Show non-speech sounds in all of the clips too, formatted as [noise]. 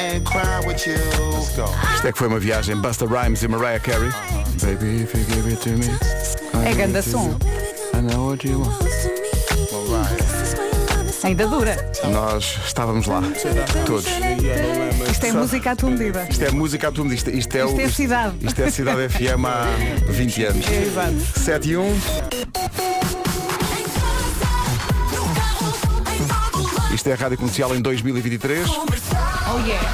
and cry with you. Let's go. Isto é que foi uma viagem Busta Rhymes e Mariah Carey. Baby, if you give it to me. É ganda som. I know what you want. Ainda dura. Nós estávamos lá, todos. Isto é música medida. Isto é música medida. Isto, isto é, Isto o- é cidade. Isto é Cidade FM há 20 [laughs] anos. É, exato. 7 e 1. Isto é a Rádio Comercial em 2023. Oh yeah.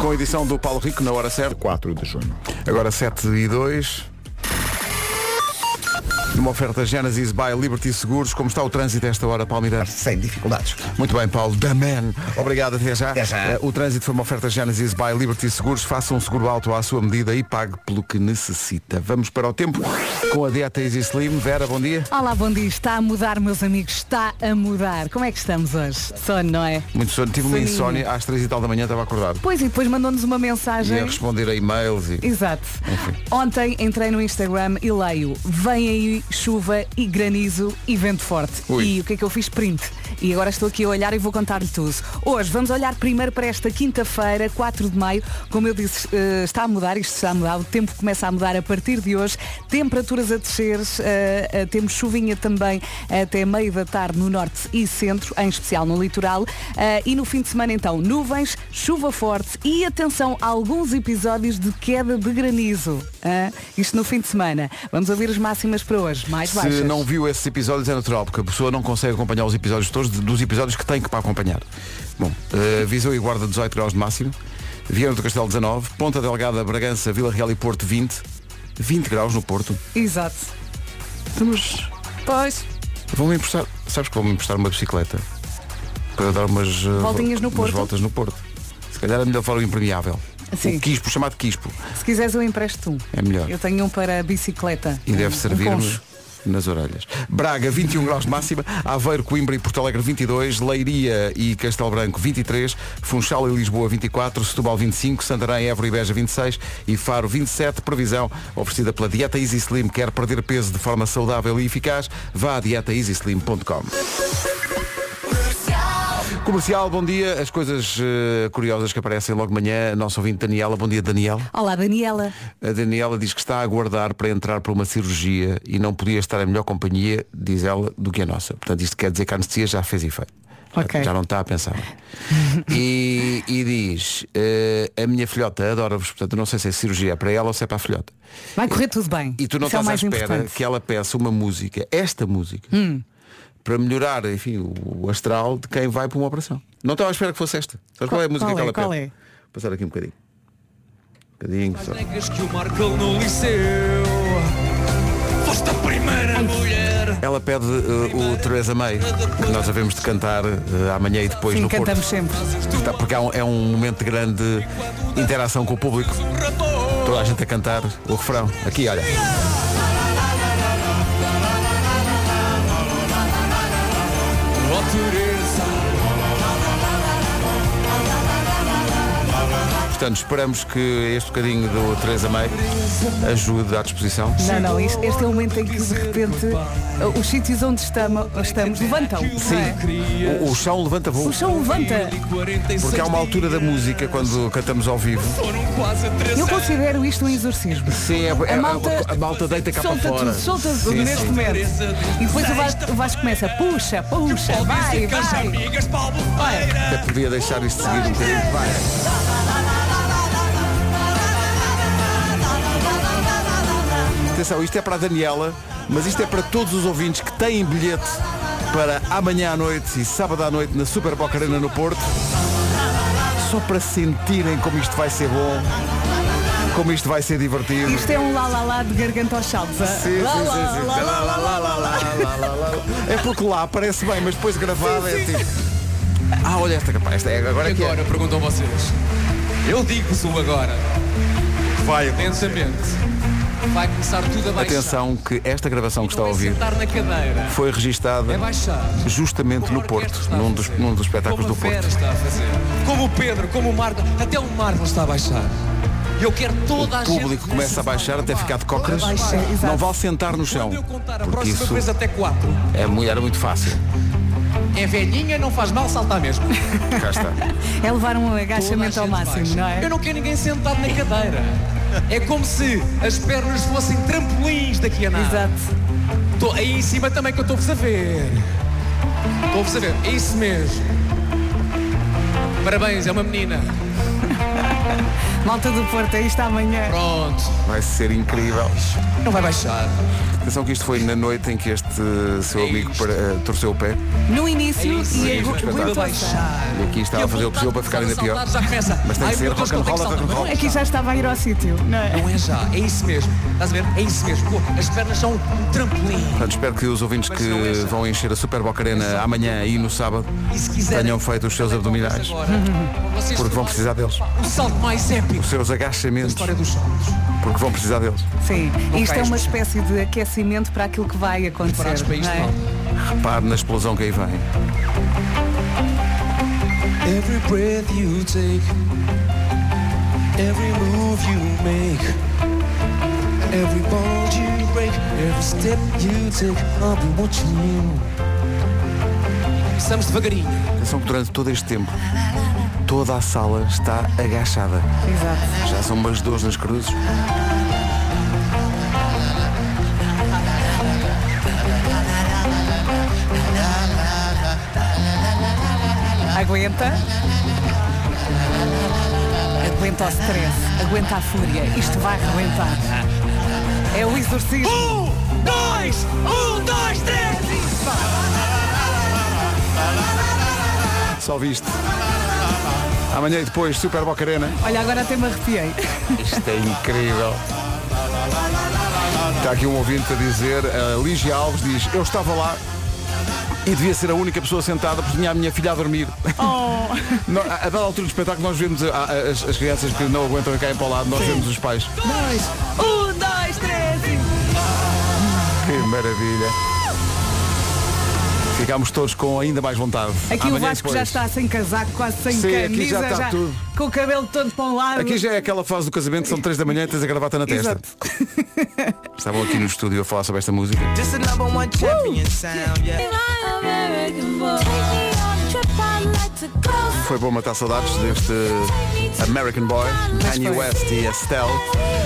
Com a edição do Paulo Rico na hora certa. 4 de junho. Agora 7 e 2. Numa oferta Genesis by Liberty Seguros. Como está o trânsito a esta hora, Palmeira? Sem dificuldades. Muito bem, Paulo. The Man. Obrigado, até já. Até já. Eh, O trânsito foi uma oferta Genesis by Liberty Seguros. Faça um seguro alto à sua medida e pague pelo que necessita. Vamos para o tempo com a dieta Easy Slim. Vera, bom dia. Olá, bom dia. Está a mudar, meus amigos. Está a mudar. Como é que estamos hoje? Sono, não é? Muito sono. Tive uma Soninho. insónia às três e tal da manhã, estava acordado. Pois e depois mandou-nos uma E mensagem. a responder a e-mails e... Exato. Enfim. Ontem entrei no Instagram e leio Vem aí chuva e granizo e vento forte. Ui. E o que é que eu fiz? Print. E agora estou aqui a olhar e vou contar-lhe tudo. Hoje vamos olhar primeiro para esta quinta-feira, 4 de maio. Como eu disse, eh, está a mudar, isto está a mudar, o tempo começa a mudar a partir de hoje. Temperaturas a descer, eh, eh, temos chuvinha também até meio da tarde no norte e centro, em especial no litoral. E no fim de semana então, nuvens, chuva forte e atenção a alguns episódios de queda de granizo. Isto no fim de semana. Vamos ouvir as máximas para hoje, mais baixas. Se não viu esses episódios é natural, porque a pessoa não consegue acompanhar os episódios todos de- dos episódios que tem que para acompanhar. Bom, uh, Viseu e Guarda 18 graus de máximo, Viana do Castelo 19, Ponta Delgada, Bragança, Vila Real e Porto 20, 20 graus no Porto. Exato. Mas Pois, vão-me emprestar, sabes que vão-me emprestar uma bicicleta para dar umas, uh, Voltinhas no umas Porto? voltas no Porto. Se calhar é melhor levar o impermeável. Sim. O quispo, chamado quispo. se quiseres eu empresto um. É melhor. Eu tenho um para bicicleta. E deve Um- um servir-me concho. Nas orelhas. Braga, 21 graus de máxima. Aveiro, Coimbra e Porto Alegre, 22. Leiria e Castelo Branco, 23. Funchal e Lisboa, 24. Setúbal, 25. Santarém, Évora e Beja, 26. E Faro, 27. Previsão oferecida pela Dieta Easy Slim. Quer perder peso de forma saudável e eficaz? Vá a dietaeasyslim.com. Comercial, bom dia. As coisas eh, curiosas que aparecem logo de manhã. Nosso ouvinte Daniela. Bom dia, Daniela. Olá, Daniela. A Daniela diz que está a aguardar para entrar para uma cirurgia e não podia estar em melhor companhia, diz ela, do que a nossa. Portanto, isto quer dizer que a anestesia já fez efeito. Ok. Já não está a pensar. e, e diz, eh, a minha filhota adora-vos, portanto, não sei se é cirurgia para ela ou se é para a filhota. Vai correr tudo bem. E tu não Isso é estás à mais espera importante. Hum. que ela peça uma música, esta música, para melhorar, enfim, o, o astral de quem vai para uma operação. Não estava à espera que fosse esta. Sabes qual, é a música qual que é? ela Qual pede? é? Vou Passar aqui um bocadinho. Um bocadinho só. Que o Marco no liceu Foste a primeira mulher Ela pede uh, o Teresa May, que nós havemos de cantar uh, amanhã e depois Sim, no Porto. cantamos sempre. Tá, Porque é um, é um momento de grande interação com o público. Toda a gente a cantar o refrão. Aqui, olha. Oh Teresa Portanto, esperamos que este bocadinho do Teresa May ajude à disposição. Não, não, isto- este é o momento em que de repente uh, os sítios onde estamos, estamos levantam. Sim, é? o, o chão levanta voo. O chão levanta. Porque há uma altura da música, quando cantamos ao vivo, Foram quase três Eu considero isto um exorcismo. sim, é, é- A malta, a malta deita cá para solta fora. tudo, solta Sim, tudo neste sim. momento. E depois o Vasco, o Vasco começa, puxa, puxa, vai, vai. Até podia deixar isto seguir um bocadinho. Vai. Atenção, isto é para a Daniela, mas isto é para todos os ouvintes que têm bilhete para amanhã à noite e sábado à noite na Super Boca Arena no Porto. Só para sentirem como isto vai ser bom, como isto vai ser divertido. Isto é um lá lá lá de garganta aos saltos. Sim, sim, Lá, sim, lá, sim. lá, lá, Lá, lá. É porque lá parece bem, mas depois gravado é tipo. Ah, olha esta capaz, esta é agora E que é. agora perguntam vocês Eu digo-vos agora Vai Intensamente Vai começar tudo a baixar Atenção que esta gravação que está a ouvir sentar na cadeira foi registada É justamente Como no Porto, num dos, num dos espetáculos Como do Porto. está a fazer Como o Pedro, como o Marco Até o Marco está a baixar eu quero toda a O gente público começa a baixar até ficar de cócoras. Não vale sentar no chão. Quando eu contar a Porque próxima isso vez até quatro é, mu- era muito fácil. É velhinha, não faz mal, saltar mesmo. Cá está. [laughs] É levar um agachamento ao máximo, baixa. não é? Eu não quero ninguém sentado na cadeira. É como se as pernas fossem trampolins daqui a nada. Exato. Tô aí em cima também que eu estou-vos a ver. Estou-vos a ver. É isso mesmo. Parabéns, é uma menina. [laughs] Malta do Porto, aí está amanhã. Pronto. Vai ser incrível. Não vai baixar. Atenção que isto foi na noite em que este seu É amigo para- eh, torceu o pé No É início isso e e aqui está a fazer o possível para ficar ainda pior. saltar Já começa. Mas tem Ai, que ser rock and roll, rock and roll. É Aqui já estava a ir ao sítio, não é? Não é já, é isso mesmo. Estás a ver? É isso mesmo. Pô, as pernas são um trampolim. Portanto, espero que os ouvintes é que já. vão encher a Super Boca Arena amanhã e no sábado E se quiserem, tenham feito os seus abdominais, agora, vocês porque vão precisar deles. O salto mais épico Os seus agachamentos, história dos saltos. porque vão precisar deles. Sim. Isto é cais uma espécie de aquecimento para aquilo que vai acontecer. Preparados para isto, não é? Repare na explosão que aí vem. Every breath you take, every move you make, every bond you break, every step you take, I'll be watching you. Estamos devagarinho. Atenção que durante todo este tempo, toda a sala está agachada. Exato. Já são umas dores nas cruzes. Aguenta. Aguenta o stress. Aguenta a fúria. Isto vai arrebentar. É o exorcismo. Um, dois, um, dois, três e... Só viste. Amanhã e depois, Super Boca Arena. Olha, agora até me arrepiei. Isto é incrível. Está aqui um ouvinte a dizer, a Lígia Alves diz, eu estava lá e devia ser a única pessoa sentada porque tinha a minha filha a dormir. Oh. [laughs] Não, a, a dada altura do espetáculo nós vemos a- a- as, as crianças que não aguentam e caem para o lado, nós vemos os pais. Um, dois, três e... Que maravilha. Ficámos todos com ainda mais vontade. Aqui o Amanhã e Vasco depois. já está sem casaco, quase sem Sim, aqui camisa, já está tudo. com o cabelo todo para um lado. Aqui já é aquela fase do casamento, são três da manhã e tens a gravata na testa. Estavam aqui no estúdio a falar sobre esta música. This Foi bom matar saudades deste American Boy, Kanye. West e Estelle.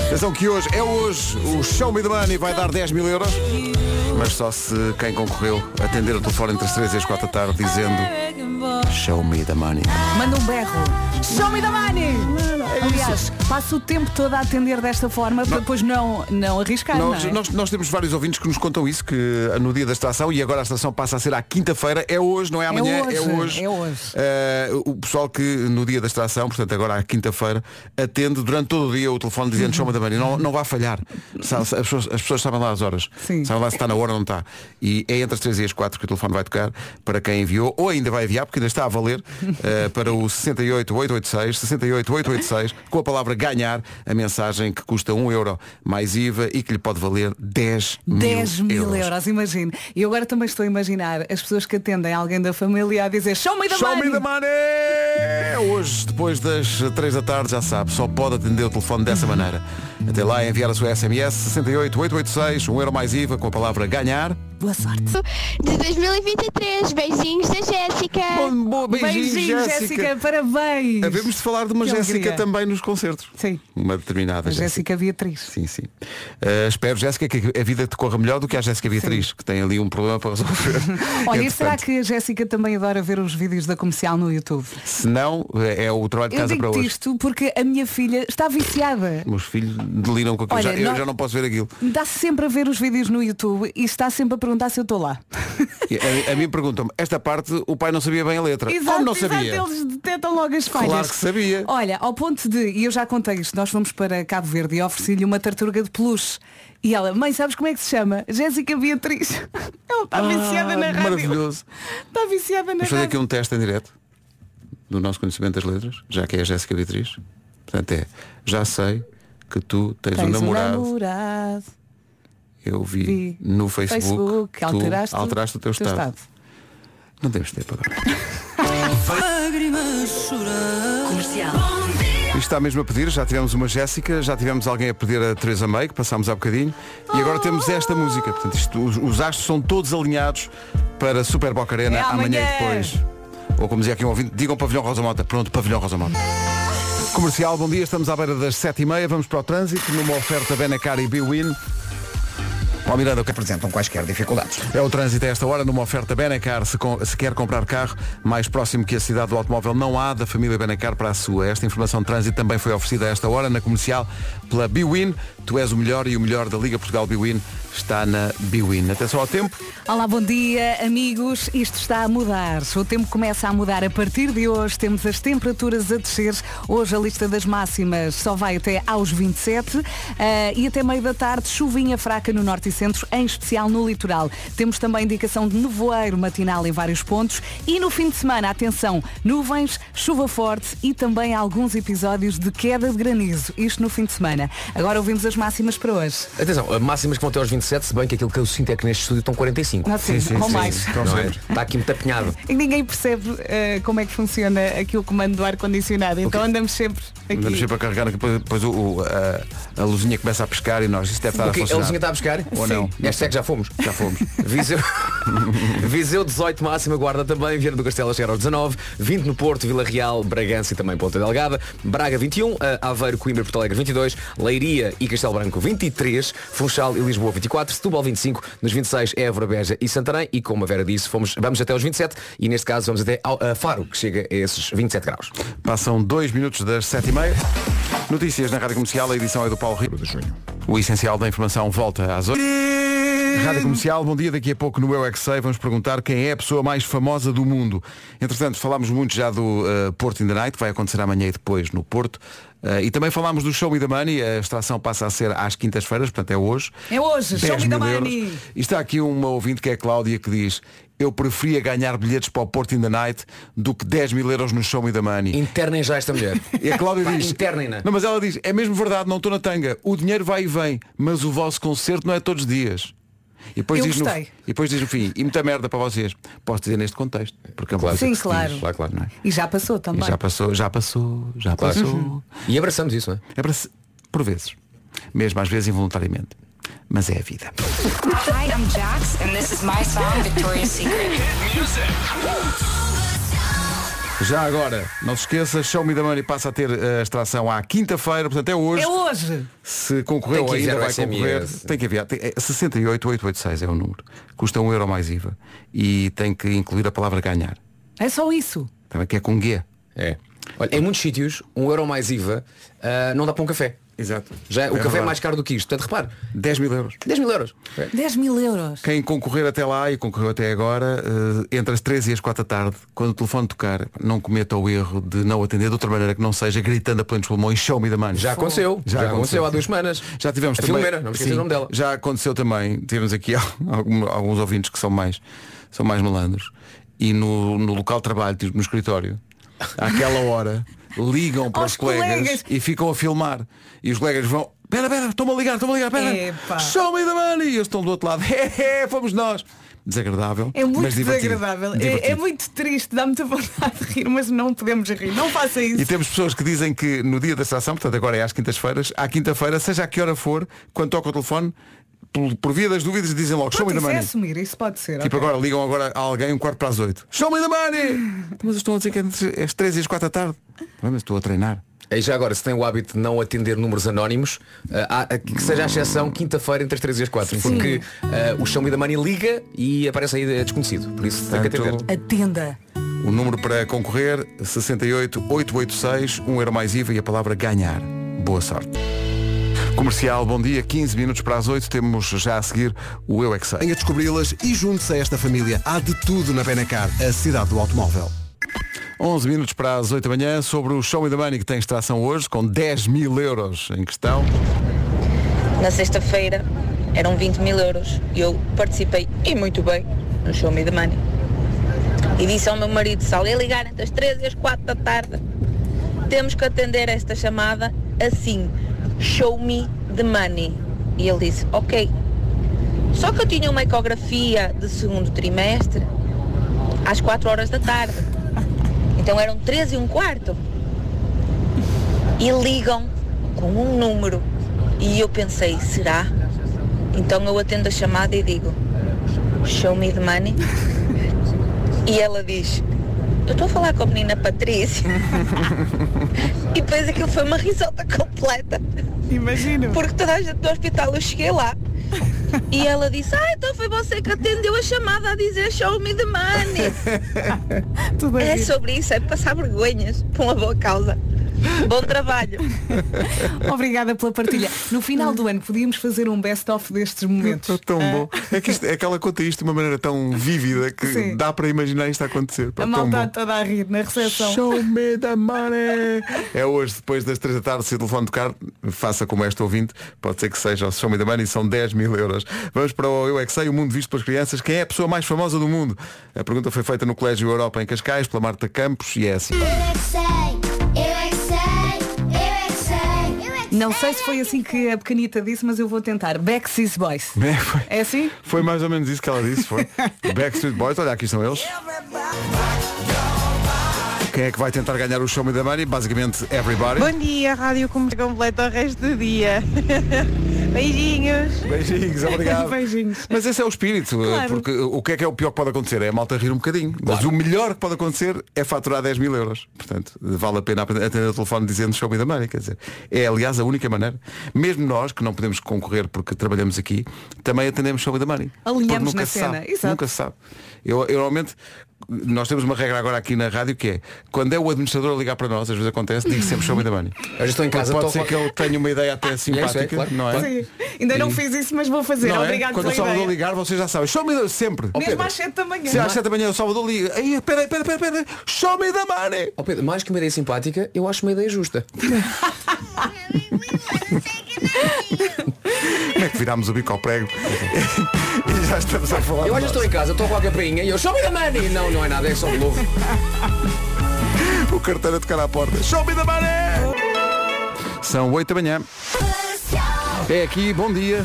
Atenção que hoje, é hoje, o Show Me the Money vai dar 10 mil euros. Mas só se quem concorreu atender o telefone entre as 3 e as 4 da tarde dizendo Show Me the Money. Manda um berro. Show me the money! Aliás, passo o tempo todo a atender desta forma para depois não, não arriscar. Nós, não é? nós, nós temos vários ouvintes que nos contam isso, que no dia da estação, e agora a estação passa a ser à quinta-feira, é hoje, não é amanhã, é hoje, hoje. é hoje. Eh, o pessoal que no dia da extração, portanto agora à quinta-feira, atende durante todo o dia o telefone dizendo chama da manhã, não, não vai falhar. As pessoas, as pessoas sabem lá as horas. Sim. Sabem lá se está na hora ou não está. E é entre as 3 e as 4 que o telefone vai tocar para quem enviou, ou ainda vai enviar, porque ainda está a valer, eh, [laughs] para o 68886, 68886, com a palavra ganhar, a mensagem que custa 1 euro mais IVA e que lhe pode valer 10 mil 10 mil euros. euros, imagine. E agora também estou a imaginar as pessoas que atendem alguém da família a dizer Show me the Show money! me the money! Hoje, depois das 3 da tarde, já sabe, só pode atender o telefone dessa maneira. Até lá, enviar a sua SMS 68886, 1 euro mais IVA, com a palavra ganhar. Boa sorte. de 2023. Beijinhos da Jéssica. Bom, bom, beijinhos, Beijinhos, Jéssica. Jéssica, parabéns! Havemos de falar de uma Que Jéssica alegria. também nos concertos. Sim. Uma determinada A Jéssica Beatriz. Sim, sim. Uh, espero, Jéssica, que a vida te corra melhor do que a Jéssica Beatriz, que tem ali um problema para resolver. [laughs] Olha, e será que a Jéssica também adora ver os vídeos da comercial no YouTube? Se não, é o trabalho de Eu casa para digo hoje. isto porque a minha filha está viciada. Meus filhos deliram com aquilo. Olha, já, eu nós- já não posso ver aquilo. Dá sempre a ver os vídeos no YouTube e está sempre a perguntar se eu estou lá. A, a mim perguntam-me, esta parte o pai não sabia bem a letra. [laughs] Exato, Como não exato, sabia? eles detectam logo as falhas. Claro que sabia. Olha, ao ponto de, e eu já contei isto, nós fomos para Cabo Verde e ofereci-lhe uma tartaruga de peluche. E ela, mãe, sabes como é que se chama? Jéssica Beatriz. [laughs] Ela está viciada na rádio. Ah, Maravilhoso. Está viciada na Vamos fazer aqui rádio. um teste em direto do nosso conhecimento das letras, já que é a Jéssica Beatriz. Portanto é, já sei que tu tens, Tens um namorado. namorado. Eu vi, Vi. no Facebook, Facebook, tu alteraste, alteraste o teu, estado. Não temos tempo agora. [laughs] Comercial. Isto está mesmo a pedir, já tivemos uma Jéssica, já tivemos alguém a pedir a Teresa May, que passámos há bocadinho, e agora temos esta música. Portanto, isto, os, os astros são todos alinhados para Super Boca Arena É amanhã. amanhã. e depois. Ou como dizia aqui um ouvinte, digam Pavilhão Rosa Mota. Pronto, Pavilhão Rosa Mota. Comercial, bom dia, estamos à beira das 7h30, vamos para o trânsito, numa oferta Benacar e Biwin. Ó Miranda, que apresentam quaisquer dificuldades. é o trânsito a esta hora, numa oferta Benacar. Se, com- se quer comprar carro mais próximo que a cidade do automóvel, não há da família Benacar para a sua. Esta informação de trânsito também foi oferecida a esta hora na comercial pela Biwin. Tu és o melhor e o melhor da Liga Portugal Biwin está na Biwin. Atenção ao tempo. Olá, bom dia, amigos. Isto está a mudar. O tempo começa a mudar a partir de hoje. Temos as temperaturas a descer. Hoje a lista das máximas só vai até aos 27 eh, e até meio da tarde chuvinha fraca no norte e centro, em especial no litoral. Temos também indicação de nevoeiro matinal em vários pontos e no fim de semana, atenção, nuvens, chuva forte e também alguns episódios de queda de granizo. Isto no fim de semana. Agora ouvimos as máximas para hoje. Atenção, máximas que vão até aos 27, se bem que aquilo que eu sinto é que neste estúdio estão 45. Não sei, ou mais. Não é? Está aqui muito apinhado. E ninguém percebe eh, como é que funciona aqui o comando do ar-condicionado. Então andamos sempre aqui. Andamos sempre a carregar, depois, depois o, o- a, a luzinha começa a pescar e nós, isto deve estar O a quê? A funcionar. luzinha está a buscar? Ou não? Esta é que já fomos. Já fomos. [laughs] Viseu, [laughs] Viseu 18 máxima, Guarda também, Vieira do Castelo a chegar aos 19, 20 no Porto, Vila Real, Bragança e também Ponta Delgada, Braga 21, a Aveiro, Coimbra e Porto Alegre 22, Leiria e Castelo Branco 23, Funchal e Lisboa 24, Setúbal 25, nos 26 Évora, Beja e Santarém e como a Vera disse, fomos, vamos até aos 27 e neste caso vamos até ao a Faro, que chega a esses 27 graus. Passam dois minutos das sete e meia. Notícias na Rádio Comercial, a edição é do Paulo Rico. O essencial da informação volta às 8. Rádio Comercial, bom dia. Daqui a pouco no Eu é Que Sei vamos perguntar quem é a pessoa mais famosa do mundo. Entretanto, falámos muito já do uh, Porto in the Night, que vai acontecer amanhã e depois no Porto. Uh, e também falámos do Show Me the Money, a extração passa a ser às quintas-feiras, portanto é hoje. É hoje, 10 show me the money. euros. E está aqui uma ouvinte que é a Cláudia que diz eu preferia ganhar bilhetes para o Porto in the Night do que 10 mil euros no Show Me the Money. Internem já esta mulher. [laughs] E a Cláudia diz. Internem-na. Não, mas ela diz, é mesmo verdade, não estou na tanga. O dinheiro vai e vem, mas o vosso concerto não é todos os dias. E depois, Eu diz no, e depois diz no fim, e muita merda para vocês. Posso dizer neste contexto. Porque é uma Claro. coisa Sim, claro. diz. Claro, claro. Não é? E já passou também. E já passou, já passou, já Claro. passou. E abraçamos isso, não é? É por vezes. Mesmo às vezes involuntariamente. Mas é a vida. Hi, I'm Jax, and this is my song, Victoria's Secret. Já agora, não se esqueça, Show Me the Money passa a ter a extração à quinta-feira, portanto é hoje. É hoje. Se concorreu ainda vai SMS. concorrer. Tem que enviar. Tem, é 68886 é o número. Custa um euro mais IVA. E tem que incluir a palavra ganhar. É só isso. Também que é com G. É. Olha, em muitos sítios, um euro mais IVA ah, não dá para um café. Exato. Já, o café é verdade. mais caro do que isto. Portanto, repare, 10 mil euros. 10 mil euros. É. 10 mil euros. Quem concorrer até lá e concorreu até agora, eh, entre as 13 e as 4 da tarde, quando o telefone tocar, não cometa o erro de não atender de outra maneira que não seja gritando a plenos pulmões, show me the money. Já aconteceu. Já, aconteceu há duas semanas. Já tivemos a também. Filomena, não Sim, o nome dela. Já aconteceu também. Tivemos aqui [laughs] alguns ouvintes que são mais, são mais malandros. E no, no local de trabalho, tipo no escritório, àquela hora, ligam para Aos os colegas, colegas. e ficam a filmar. E os colegas vão. Pera, pera, estão-me a ligar, estão-me a ligar, pera. Show me the money! E eles estão do outro lado. [laughs] É, é, fomos nós. Desagradável. É muito divertido. desagradável. É, é muito triste. Dá muita [laughs] vontade de rir, mas não podemos rir. Não faça isso. E temos pessoas que dizem que no dia da extração, portanto agora é às quintas-feiras, à quinta-feira, seja a que hora for, quando toca o telefone, por, por via das dúvidas dizem logo, show me the isso é money. assumir, isso pode ser. Tipo ok. agora ligam agora a alguém um quarto para as oito. Show me the money! [laughs] Mas estou a dizer que é entre as três e as quatro da tarde. Ah, Mas estou a treinar. E já agora, se tem o hábito de não atender números anónimos, há- que seja a exceção quinta-feira entre as 3 e as 4. Porque ah, o Show Me da Money liga e aparece aí desconhecido. Por isso tem que Portanto, atender. Atenda. O número para concorrer, 68 886, 1 euro mais IVA e a palavra ganhar. Boa sorte. Comercial, bom dia, 15 minutos para as 8, temos já a seguir o Eu é que Sei. Venha descobri-las e junte-se a esta família. Há de tudo na Benacar, a cidade do automóvel. 11 minutos para as 8 da manhã sobre o Show Me the Money que tem extração hoje com 10 mil euros em questão. Na sexta-feira eram 20 mil euros e eu participei e muito bem no Show Me the Money. E disse ao meu marido, se alguém ligar entre as 3 e as 4 da tarde, temos que atender esta chamada assim, Show Me the Money. E ele disse, ok. Só que eu tinha uma ecografia de segundo trimestre às 4 horas da tarde. Então eram 13 e um quarto. e ligam com um número. E eu pensei, será? Então eu atendo a chamada e digo, show me the money. E ela diz, eu estou a falar com a menina Patrícia. [laughs] e depois aquilo foi uma risota completa. Imagino. Porque toda a gente do hospital, eu cheguei lá. E ela disse, ah, então foi você que atendeu a chamada a dizer show me the money. [laughs] É sobre isso, é passar vergonhas por uma boa causa. Bom trabalho. [laughs] Obrigada pela partilha. No final do ano podíamos fazer um best-of destes momentos. É [laughs] tão bom. É que, isto, é que ela conta isto de uma maneira tão vívida que Sim. dá para imaginar isto a acontecer. Pá, A malta toda a rir na recepção. Show me the money. É hoje, depois das 3 da tarde, se o telefone tocar, faça como esta ouvinte, pode ser que seja o Show me the money, são 10 mil euros. Vamos para o Eu é que sei, o mundo visto pelas crianças. Quem é a pessoa mais famosa do mundo? A pergunta foi feita no Colégio Europa em Cascais, pela Marta Campos, e é assim. Não sei se foi assim que a pequenita disse, mas eu vou tentar. Backseas Boys. [laughs] É, foi, É assim? foi mais ou menos isso que ela disse, foi. [laughs] Backstreet Boys, olha, aqui estão eles. Quem é que vai tentar ganhar o Show Me the Money? Basicamente, everybody. Bom dia, rádio como completa o resto do dia. [laughs] Beijinhos. Beijinhos, [laughs] obrigado. Beijinhos. Mas esse é o espírito, Claro. porque o que é que é o pior que pode acontecer? É a malta rir um bocadinho. Mas o melhor que pode acontecer é faturar 10 mil euros. Portanto, vale a pena atender o telefone dizendo show me the money. Quer dizer, é aliás a única maneira. Mesmo nós, que não podemos concorrer porque trabalhamos aqui, também atendemos show me the money. Alinhamos nunca na se cena. Sabe, Exato. nunca se sabe. Eu, eu normalmente. Nós temos uma regra agora aqui na rádio que é quando é o administrador a ligar para nós, às vezes acontece, digo sempre show me the money. Eu já estou em casa, Pode ser que ele tenha uma ideia até [laughs] simpática, claro, não é? Sim. Ainda não fiz isso, mas vou fazer. Não é? Obrigado Quando o Salvador ideia. ligar, vocês já sabem. Show me the... sempre. Mesmo às 7 da manhã. Se às 7 da manhã o Salvador liga. Aí, espera, espera, espera, espera. Show me the money. Ó Pedro, mais que uma ideia simpática, eu acho uma ideia justa. [laughs] Como é que virámos o bico ao prego? [laughs] [laughs] já estamos a falar. Eu hoje estou em casa, estou com a campainha e eu show me the money. Não, não é nada, é só de novo. [laughs] O carteiro a tocar à porta. Show me the money. São 8 da manhã. É aqui, bom dia.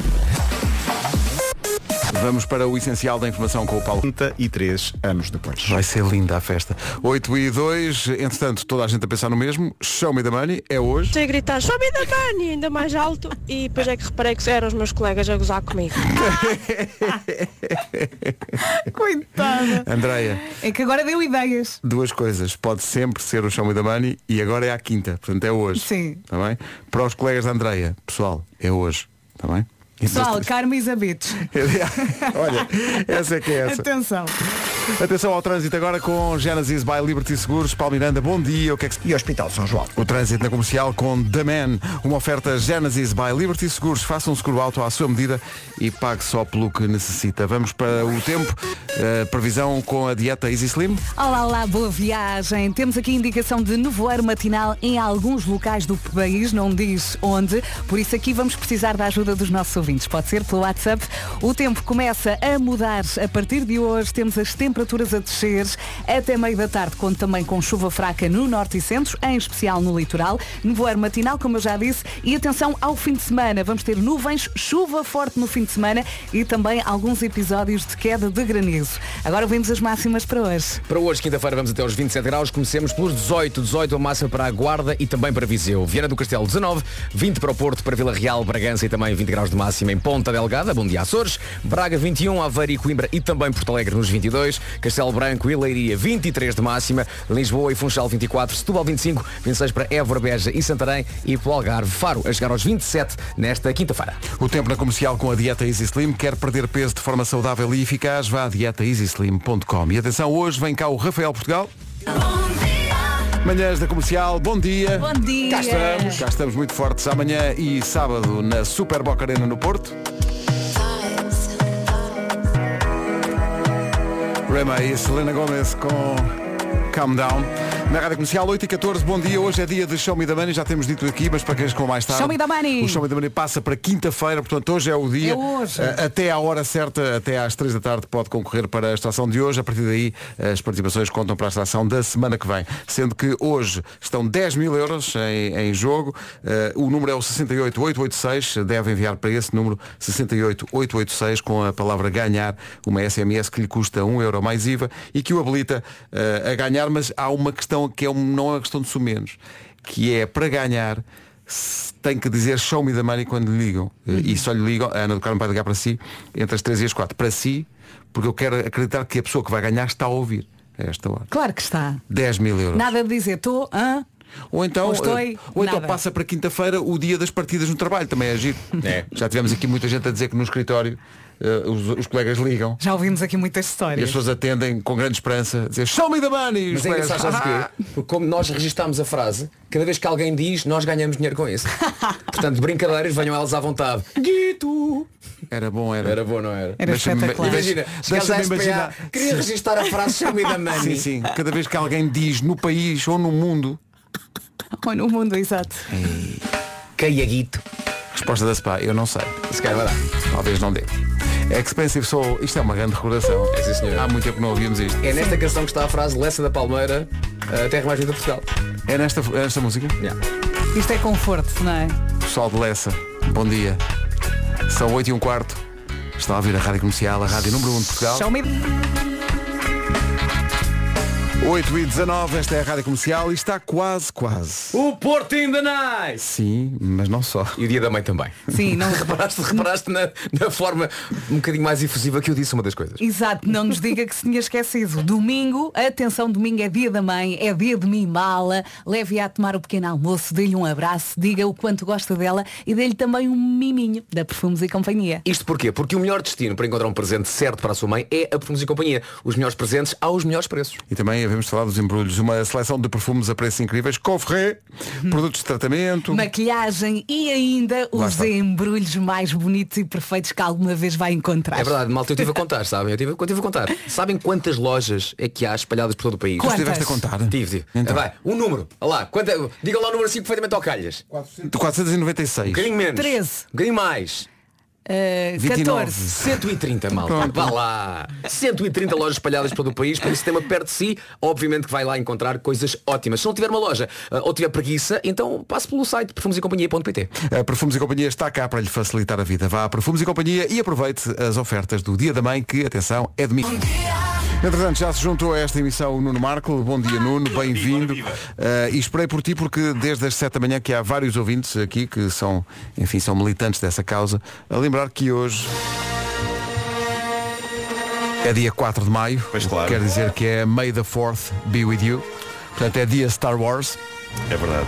Vamos para o essencial da informação com o Paulo. 33 anos depois. Vai ser linda a festa. 8 e 2, entretanto, toda a gente a pensar no mesmo. Show me the money, é hoje. Estou a gritar, show me the money, ainda mais alto. E depois é que reparei que eram os meus colegas a gozar comigo. [laughs] Coitada. Andreia, É que agora deu ideias. duas coisas. Pode sempre ser o Show Me the Money e agora é à quinta. Portanto, é hoje. Sim. Tá bem? Para os colegas da Andreia, pessoal, é hoje. Está bem? Pessoal, Carme Isabetes. [laughs] Olha, essa é que é essa. Atenção. Atenção ao trânsito agora com Genesis by Liberty Seguros. Paulo Miranda, bom dia. O que é que. E Hospital São João. O trânsito na comercial com The Man, uma oferta Genesis by Liberty Seguros. Faça um seguro auto à sua medida e pague só pelo que necessita. Vamos para o tempo. Eh, previsão com a dieta Easy Slim. Olá, olá, boa viagem. Temos aqui indicação de nevoeiro matinal em alguns locais do país, não diz onde, por isso aqui vamos precisar da ajuda dos nossos ouvintes. Pode ser pelo WhatsApp. O tempo começa a mudar a partir de hoje. Temos as temperaturas a descer até meio da tarde, conto também com chuva fraca no norte e centro, em especial no litoral. Nevoeiro matinal, como eu já disse, e atenção ao fim de semana. Vamos ter nuvens, chuva forte no fim de semana e também alguns episódios de queda de granizo. Agora vemos as máximas para hoje. Para hoje, quinta-feira, vamos até aos 27 graus. Comecemos pelos 18, 18 a máxima para a Guarda e também para Viseu. Viana do Castelo, 19, 20 para o Porto, para Vila Real, Bragança e também 20 graus de máxima em Ponta Delgada, Bom Dia Açores, Braga 21, Aveiro e Coimbra e também Porto Alegre nos 22, Castelo Branco e Leiria 23 de máxima, Lisboa e Funchal 24, Setúbal 25, 26 para Évora, Beja e Santarém e pelo Algarve, Faro a chegar aos 27 nesta quinta-feira. O tempo na comercial com a dieta Easy Slim. Quer perder peso de forma saudável e eficaz? Vá a dietaeasyslim.com. E atenção, hoje vem cá o Rafael Portugal. Manhãs da Comercial, bom dia. Bom dia. Cá estamos, cá estamos muito fortes amanhã e sábado na Super Boca Arena no Porto. Rema e Selena Gomez com Calm Down. Na Rádio Comercial 8 e 14, bom dia. Hoje é dia de Show Me the Money, já temos dito aqui, mas para quem chegou mais tarde. Show me the money. O Show Me the Money passa para quinta-feira, portanto hoje é o dia. É hoje. Eh, Até à hora certa, até às 3 da tarde, pode concorrer para a extração de hoje. A partir daí, as participações contam para a extração da semana que vem. Sendo que hoje estão 10 mil euros em, em jogo. Eh, o número é o 68886. Deve enviar para esse número 68886 com a palavra ganhar uma SMS que lhe custa 1 euro mais IVA e que o habilita eh, a ganhar. Mas há uma questão questão que é um, não é uma questão de sumenos, que é para ganhar tem que dizer show me the money quando lhe ligam. E só lhe ligam, a Ana do Carmo vai ligar para si entre as 3 e as 4. Para si, porque eu quero acreditar que a pessoa que vai ganhar está a ouvir a esta hora. Claro que está. 10 mil euros. Nada de dizer, estou, hã? Ou então, Ou estou, eh, ou então passa para quinta-feira o dia das partidas no trabalho, também é giro. É. Já tivemos aqui muita gente a dizer que no escritório eh, os, os colegas ligam Já ouvimos aqui muitas e as histórias. pessoas atendem com grande esperança, dizer show me the money! Mas é colegas, engraçado, sabes "Ah!" porquê? Porque como nós registámos a frase, cada vez que alguém diz, nós ganhamos dinheiro com isso. [laughs] Portanto, brincadeiras, venham elas à vontade. Guito! Era bom, era. Era bom, não era? Era espetacular. Imagina, deixa-me SPA, imaginar. queria registar a frase Show me the money. Sim, sim. Cada vez que alguém diz no país ou no mundo, [laughs] Ou no mundo, exato. Caiaguito. resposta da SPA, eu não sei. Se calhar vai dar. Talvez não dê. Expensive Soul, isto é uma grande recordação. É, sim, senhor. Há muito tempo que não ouvíamos isto. É nesta canção que está a frase Lessa da Palmeira, a terra mais bonita de Portugal. É nesta, é nesta música? Yeah. Isto é conforto, não é? Pessoal de Lessa, bom dia. São 8 e um quarto. Estão a ouvir a Rádio Comercial, a Rádio Número 1 de Portugal. Show me... 8 e 19, esta é a Rádio Comercial e está quase, quase. O Porto in the Night! Sim, mas não só. E o dia da mãe também. Sim, não... [laughs] Reparaste, reparaste na, na forma um bocadinho mais efusiva que eu disse uma das coisas. Exato, não nos diga que se tinha esquecido. Domingo, atenção, domingo é dia da mãe, é dia de mimá-la, leve-a a tomar o pequeno almoço, dê-lhe um abraço, diga o quanto gosta dela e dê-lhe também um miminho da Perfumes e Companhia. Isto porquê? Porque o melhor destino para encontrar um presente certo para a sua mãe é a Perfumes e Companhia. Os melhores presentes aos melhores preços. E também havemos de falar dos embrulhos. Uma seleção de perfumes a preços incríveis. Cofre, produtos de tratamento. Maquilhagem e ainda Lá os está. embrulhos mais bonitos e perfeitos que alguma vez vai encontrar. É verdade, malta, eu estive a contar, sabem? Eu tive, eu tive a contar. Sabem quantas lojas é que há espalhadas por todo o país? Quantas? Estiveste a contar? Tive, tive. Então. Vai, um número. Olha lá, quanta, diga lá o número assim perfeitamente ao calhas. Um 496. bocadinho menos. 13. Um bocadinho mais. Uh, 29. 14. 130, malta. Pronto. Vá lá. 130 lojas espalhadas por todo o país, para esse tema perto de si, obviamente que vai lá encontrar coisas ótimas. Se não tiver uma loja ah, ou tiver preguiça, então passe pelo site perfumesecompanhia.pt. A Perfumes e Companhia está cá para lhe facilitar a vida. Vá a Perfumes e Companhia e aproveite as ofertas do Dia da Mãe, que, atenção, é de mim. Entretanto, já se juntou a esta emissão o Nuno Marco. Bom dia, Nuno. Bem-vindo. Uh, e esperei por ti porque desde as 7 da manhã que há vários ouvintes aqui que são, enfim, são militantes dessa causa. A lembrar que hoje é dia 4 de maio. Pois claro. Quer dizer que é May the 4th be with you. Portanto, é dia Star Wars. É verdade.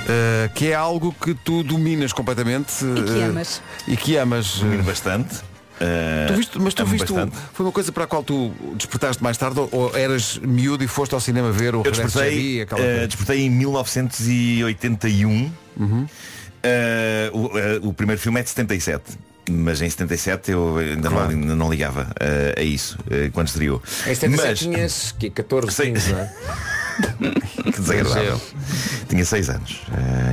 Uh, que é algo que tu dominas completamente E que uh, amas. e que amas uh, Domino bastante. Uh, tu viste, mas tu amo viste o- foi uma coisa para a qual tu despertaste mais tarde ou, eras miúdo e foste ao cinema ver o Eu despertei, aquela uh, coisa? despertei em 1981. Uhum. Uh, o, uh, o primeiro filme é de 77. Mas em 77 eu ainda, não, ainda não ligava uh, a isso uh, quando estreou. Em 77 Mas tinhas que 14, Sim. 15, não é? [laughs] que desagradável. Tinha 6 anos,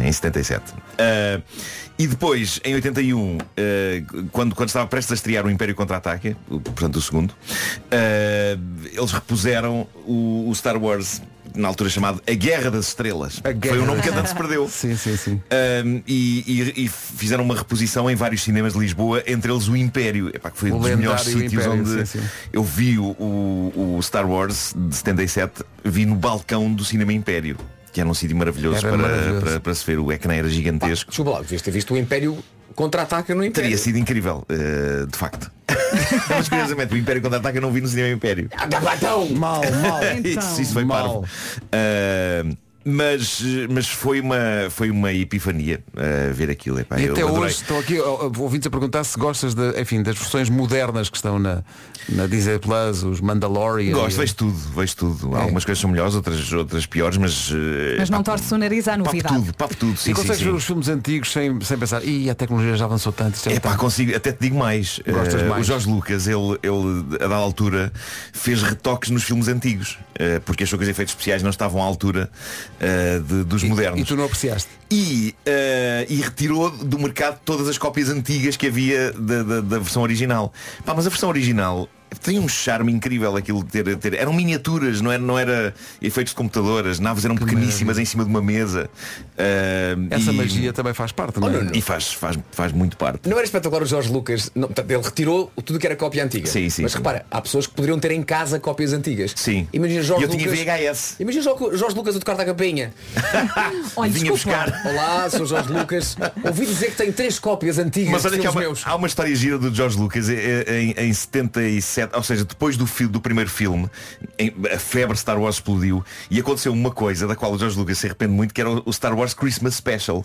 eh, em 77. Eh, e depois, em 81, eh, quando, quando estava prestes a estrear o Império Contra-Ataca, o- portanto o segundo, eh, eles repuseram o, o Star Wars, na altura chamado A Guerra das Estrelas. Guerra Foi o nome que tanto se perdeu. Sim, sim, sim. Um, e, e- e fizeram uma reposição em vários cinemas de Lisboa, entre eles o Império, Epá, que foi O um dos melhores sítios Império, onde sim, sim. eu vi o- o Star Wars de 77, vi no balcão do Cinema Império, que era um sítio maravilhoso, Era para, maravilhoso. Para, para se ver. O ecrã era gigantesco. Desculpa lá, devias ter visto o Império contra-ataca no Império. Teria sido incrível, uh, de facto. [laughs] Mas curiosamente, o Império contra-ataca eu não vi no Cinema Império. Ah, então. Mal, mal. isso, isso foi Mal. parvo. Uh, mas, mas foi uma, foi uma epifania uh, ver aquilo. Epá, E até hoje estão aqui ouvintes a perguntar se gostas de, enfim, das versões modernas que estão na, na Disney Plus, os Mandalorian. Gosto, e- vejo tudo, vejo tudo. É. Algumas coisas são melhores, outras, outras piores, mas. eh, Mas não torce o nariz à papo novidade. tudo, papo tudo, sim, e consegues sim. ver os filmes antigos sem, sem pensar, e a tecnologia já avançou tanto. isto é pá, muito- consigo, até te digo mais. Gostas Eh, mais? O Jorge Lucas, ele, ele a dada altura fez retoques nos filmes antigos, porque achou que os efeitos especiais não estavam à altura eh, de- dos modernos. E tu não apreciaste. E, eh, e retirou do mercado todas as cópias antigas que havia da, da- da versão original. Pá, mas a versão original tem um charme incrível aquilo de ter, ter, Eram miniaturas, não era, não era efeitos de computador, as naves eram que pequeníssimas mesmo. em cima de uma mesa. Uh, Essa e... magia também faz parte, não é? Oh, não, não. E faz, faz, faz muito parte. Não era espetacular o Jorge Lucas, não, ele retirou tudo que era cópia antiga. Sim, sim. Mas repara, há pessoas que poderiam ter em casa cópias antigas. Sim. Imagina Jorge eu Lucas. Tinha VHS. Imagina Jorge Lucas a tocar da campainha. [laughs] Olha, Vinha buscar. Olá, sou Jorge Lucas. Ouvi dizer que tem três cópias antigas. Mas olha que há uma, há uma, história gira do Jorge Lucas eh, eh, em, em, em 76 7, ou seja, depois do, filme do primeiro filme, a febre Star Wars explodiu e aconteceu uma coisa da qual o George Lucas se arrepende muito, que era o Star Wars Christmas Special,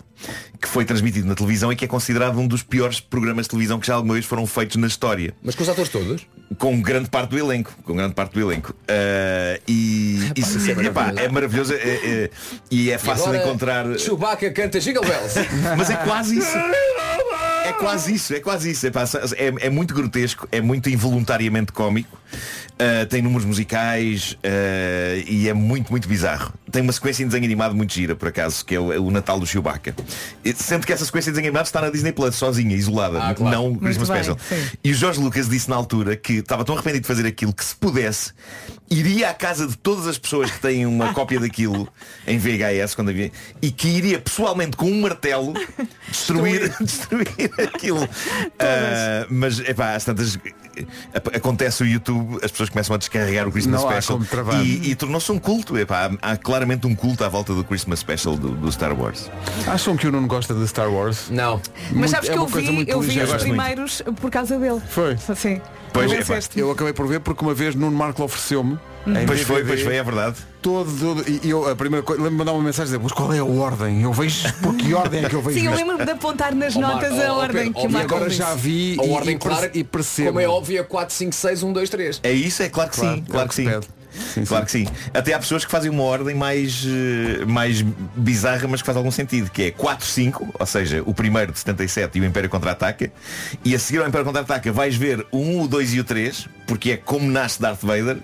que foi transmitido na televisão e que é considerado um dos piores programas de televisão que já alguma vez foram feitos na história. Mas com os atores todos? Com grande parte do elenco. Com grande parte do elenco. Uh, e epá, isso é, é, epá, é maravilhoso é, é, e é fácil e agora, encontrar. Chewbacca canta Jingle Bells. [laughs] Mas é quase isso. [laughs] É quase isso, é quase isso. É, é- é muito grotesco, é muito involuntariamente cómico. Uh, tem números musicais uh, e é muito, muito bizarro. Tem uma sequência em desenho animado muito gira, por acaso, que é o, é o Natal do Chewbacca. Sendo que essa sequência de desenho animado está na Disney Plus, sozinha, isolada, Ah, claro. não o Christmas bem, Special. sim. E o Jorge Lucas disse na altura que estava tão arrependido de fazer aquilo que se pudesse, iria à casa de todas as pessoas que têm uma [laughs] cópia daquilo em VHS quando havia, e que iria pessoalmente com um martelo destruir, destruir [laughs] [laughs] aquilo. Ah, mas epá, às tantas acontece o YouTube, as pessoas começam a descarregar o Christmas Não há Special como travar. e, e tornou-se um culto. Epá, há, há claramente um culto à volta do Christmas Special do, do Star Wars. Acham que o Nuno gosta de Star Wars? Não. Mas sabes é que eu vi, eu vi os primeiros por causa dele. Foi. Sim. Pois, epá, disseste. Eu acabei por ver porque uma vez Nuno Marco ofereceu-me. em Pois foi, DVD, pois foi, é verdade. Todo, todo- e eu a primeira coisa, lembro-me de mandar uma mensagem dizer, mas qual é a ordem? Eu vejo por que ordem é que eu vejo Sim, eu isto? lembro-me de apontar nas Marco, notas a ordem Pedro, que o ó, E Marco agora disse. já vi A e, ordem e, perce- clara, e percebo. como é óbvio, é 4, 5, 6, 1, 2, 3. É isso, é claro que Claro, sim, é claro que que sim. pede. Sim, claro que sim. Até há pessoas que fazem uma ordem mais, eh, mais bizarra, mas que faz algum sentido, que é 4, 5, ou seja, o primeiro de 77 e o Império Contra-Ataca, e a seguir ao Império Contra-Ataca vais ver o 1, o 2 e o 3, porque é como nasce Darth Vader,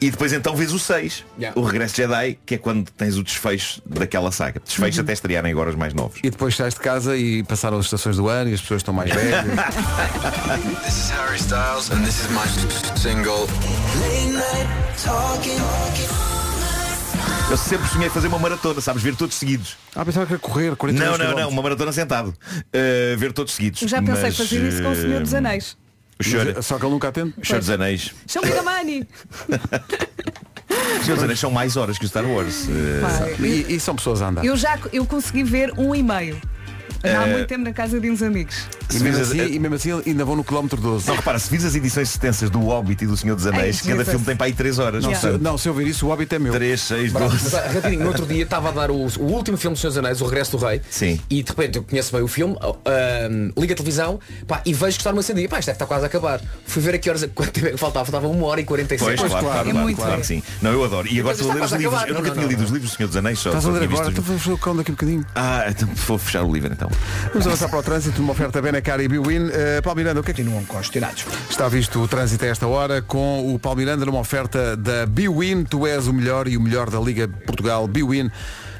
e depois então vês o 6, Yeah. o Regresso de Jedi, que é quando tens o desfecho daquela saga. Desfecho Uhum. até estrearem agora os mais novos. E depois sais de casa e passaram as estações do ano e as pessoas estão mais velhas. [laughs] This is Harry Styles, and this is my single. Eu sempre sonhei fazer uma maratona, sabes, ver todos seguidos. ah, pensava que era correr, 42 Não, não, não, uma maratona sentado. Uh, ver todos seguidos. Eu já pensei Mas, fazer isso com o Senhor dos uh, Anéis. O Senhor, Mas, Só que ele nunca atende. o Senhor dos Anéis. Money! Os Senhor dos Anéis são mais horas que o Star Wars. Uh, Pai. E, e são pessoas a andar. Eu já eu consegui ver um e meio. Há Eh, muito tempo na casa de uns amigos. E mesmo, assim, a- e mesmo assim ainda vão no quilómetro 12. Não, repara, se vires as edições extensas do Hobbit e do Senhor dos Anéis, Ai, cada filme tem para aí 3 horas. Não, Yeah. se, não, se eu ver isso, o Hobbit é meu. 3, 6, Mas, 12. ah, rapidinho, no outro dia estava a dar o, o último filme dos Senhores Anéis, O Regresso do Rei. Sim. E de repente eu conheço bem o filme, ah, liga a televisão pá, e vejo que está numa acendida. Pá, isto deve estar quase a acabar. Fui ver a que horas, [laughs] quanto tempo é faltava. Faltava uma hora e 46. Pois, claro, claro, é claro, muito claro sim. Não, eu adoro. E agora estou a ler os a livros. acabar. Eu nunca Não, tinha não, lido não. os livros do Senhor dos Anéis, só, Estás a ler agora? Então vamos ver o cão daqui a um bocadinho. Ah, então vou fechar o livro então. Vamos avançar para o trânsito, uma oferta Benacar e Biwin. Uh, Paulo Miranda, o que é que Continuam constelados. está visto o trânsito a esta hora com o Paulo Miranda numa oferta da Biwin. Tu és o melhor e o melhor da Liga Portugal. Biwin.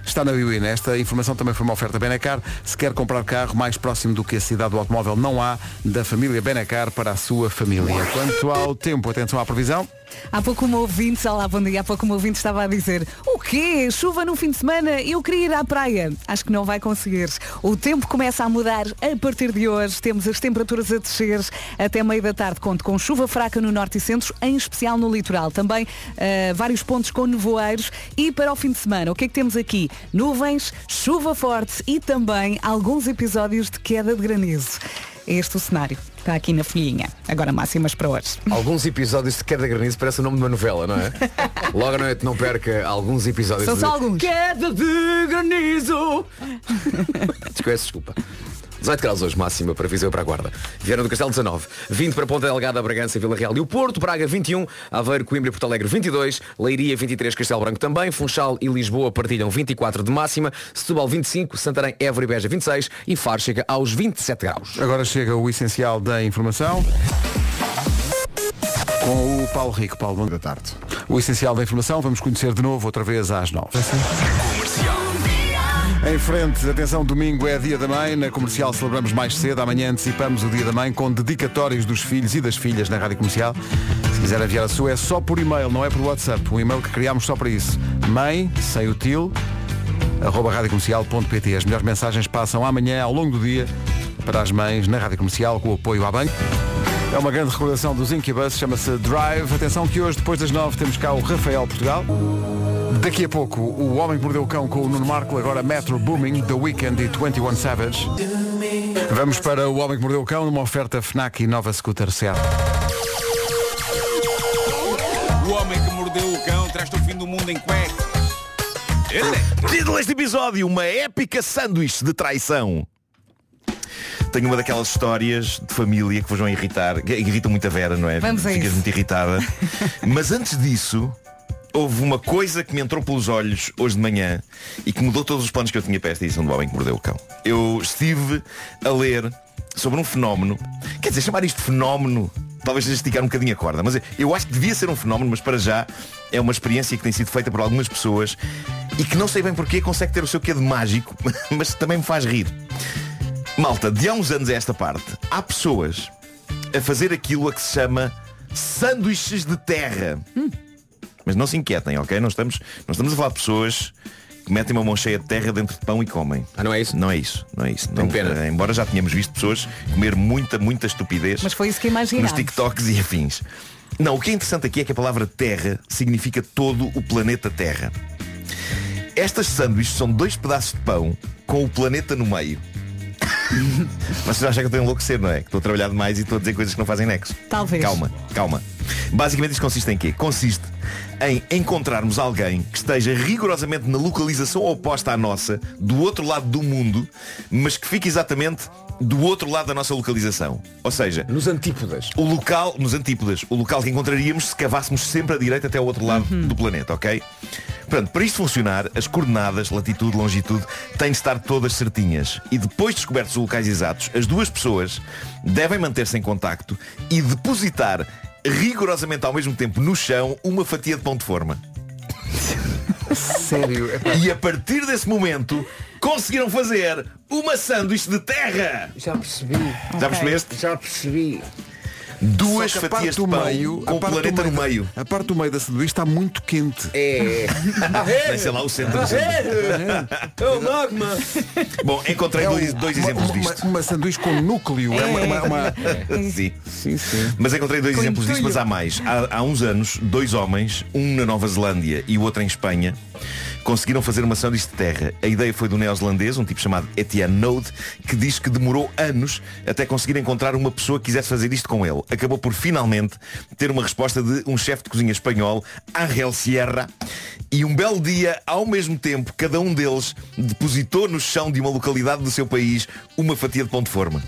Está na Biwin. Esta informação também foi uma oferta Benacar. Se quer comprar carro mais próximo do que a cidade do automóvel, não há da família Benacar para a sua família. Quanto ao tempo, atenção à previsão. Há pouco uma ouvinte, olá, bom dia, há pouco ouvinte estava a dizer O quê? Chuva no fim de semana? Eu queria ir à praia. Acho que não vai conseguir. O tempo começa a mudar a partir de hoje. Temos as temperaturas a descer até meio da tarde. Conto com chuva fraca no norte e centro, em especial no litoral. Também ah, vários pontos com nevoeiros. E para o fim de semana, o que é que temos aqui? Nuvens, chuva forte e também alguns episódios de queda de granizo. É este o cenário. Está aqui na folhinha. Agora máximas para hoje. Alguns episódios de Queda de Granizo parece o nome de uma novela, não é? [laughs] Logo à noite não perca alguns episódios São de só alguns. Queda de Granizo. Desconheço, desculpa. 18 graus hoje, máxima para Viseu e para a Guarda. Vieram do Castelo 19, 20 para Ponta Delgada, Bragança, Vila Real e o Porto, Braga 21, Aveiro, Coimbra e Porto Alegre 22, Leiria 23, Castelo Branco também, Funchal e Lisboa partilham 24 de máxima, Setúbal 25, Santarém, Évora e Beja 26 e Faro chega aos 27 graus. Agora chega o essencial da informação. Com o Paulo Rico. Paulo, bom Da tarde. O essencial da informação, vamos conhecer de novo outra vez às nove. Em frente, atenção, domingo é dia da mãe. Na comercial celebramos mais cedo. Amanhã antecipamos o dia da mãe com dedicatórios dos filhos e das filhas na rádio comercial. Se quiser enviar a sua, é só por e-mail, não é por WhatsApp. Um e-mail que criámos só para isso. Mãe, sem o til, arroba radiocomercial.pt. As melhores mensagens passam amanhã, ao longo do dia, para as mães na rádio comercial, com o apoio à banca. É uma grande recordação dos Incubus, chama-se Drive. Atenção que hoje, depois das nove, temos cá o Rafael Portugal. Daqui a pouco, o Homem que Mordeu o Cão com o Nuno Marco, agora Metro Booming, The Weeknd e 21 Savage. Vamos para o Homem que Mordeu o Cão, numa oferta FNAC e nova Scooter Seat. O homem que mordeu o cão traz-te o fim do mundo em cuecas. Título deste episódio, uma épica sanduíche de traição. Tenho uma daquelas histórias de família que vos vão irritar, que irritam muito a Vera, não é? Vamos a Ficas isso. muito irritada. [laughs] Mas antes disso, houve uma coisa que me entrou pelos olhos hoje de manhã e que mudou todos os planos que eu tinha para esta edição do Homem que Mordeu o Cão. Eu estive a ler sobre um fenómeno, quer dizer, chamar isto de fenómeno talvez seja esticar um bocadinho a corda, mas eu acho que devia ser um fenómeno, mas para já é uma experiência que tem sido feita por algumas pessoas e que não sei bem porquê consegue ter o seu quê de mágico, [laughs] mas também me faz rir. Malta, de há uns anos a esta parte, há pessoas a fazer aquilo a que se chama sanduíches de terra. Mas não se inquietem, ok? Não estamos, não estamos a falar de pessoas metem uma mão cheia de terra dentro de pão e comem. Ah, não é isso? Não é isso, não é isso. Tem Não, pena. eh, embora já tínhamos visto pessoas comer muita, muita estupidez Mas foi isso que nos imaginámos. TikToks e afins. Não, o que é interessante aqui é que a palavra terra significa todo o planeta Terra. Estas sanduíches são dois pedaços de pão com o planeta no meio. [laughs] Vocês acham que eu estou a enlouquecer, não é? Que estou a trabalhar demais e estou a dizer coisas que não fazem nexo. Talvez. Calma, calma. Basicamente isto consiste em quê? Consiste em encontrarmos alguém que esteja rigorosamente na localização oposta à nossa, do outro lado do mundo, mas que fique exatamente do outro lado da nossa localização. Ou seja, nos antípodas. O local, nos antípodas, o local que encontraríamos se cavássemos sempre à direita até ao outro lado do planeta, ok? Portanto, para isto funcionar, as coordenadas, latitude, longitude, têm de estar todas certinhas. E depois de descobertos os locais exatos, as duas pessoas devem manter-se em contacto e depositar rigorosamente ao mesmo tempo no chão uma fatia de pão de forma. Sério? E a partir desse momento conseguiram fazer uma sanduíche de terra. Já percebi. Já percebeste? Já percebi. Duas fatias de pão meio, com a o parte do planeta no meio- meio. A parte do meio da sanduíche está muito quente. É. [laughs] Nem sei lá o centro. É o magma. Bom, encontrei É dois, dois uma- exemplos uma, disto. Uma, sanduíche com núcleo. É, uma, uma- uma- [laughs] Sim. Sim, sim. Mas encontrei dois Com exemplos disto, mas há mais. Há, há uns anos, dois homens, um na Nova Zelândia e o outro em Espanha, conseguiram fazer uma sanduíche de terra. A ideia foi do neozelandês, um tipo chamado Etienne Node, que diz que demorou anos até conseguir encontrar uma pessoa que quisesse fazer isto com ele. Acabou por finalmente ter uma resposta de um chefe de cozinha espanhol, Ángel Sierra, e um belo dia, ao mesmo tempo, cada um deles depositou no chão de uma localidade do seu país uma fatia de pão de forma.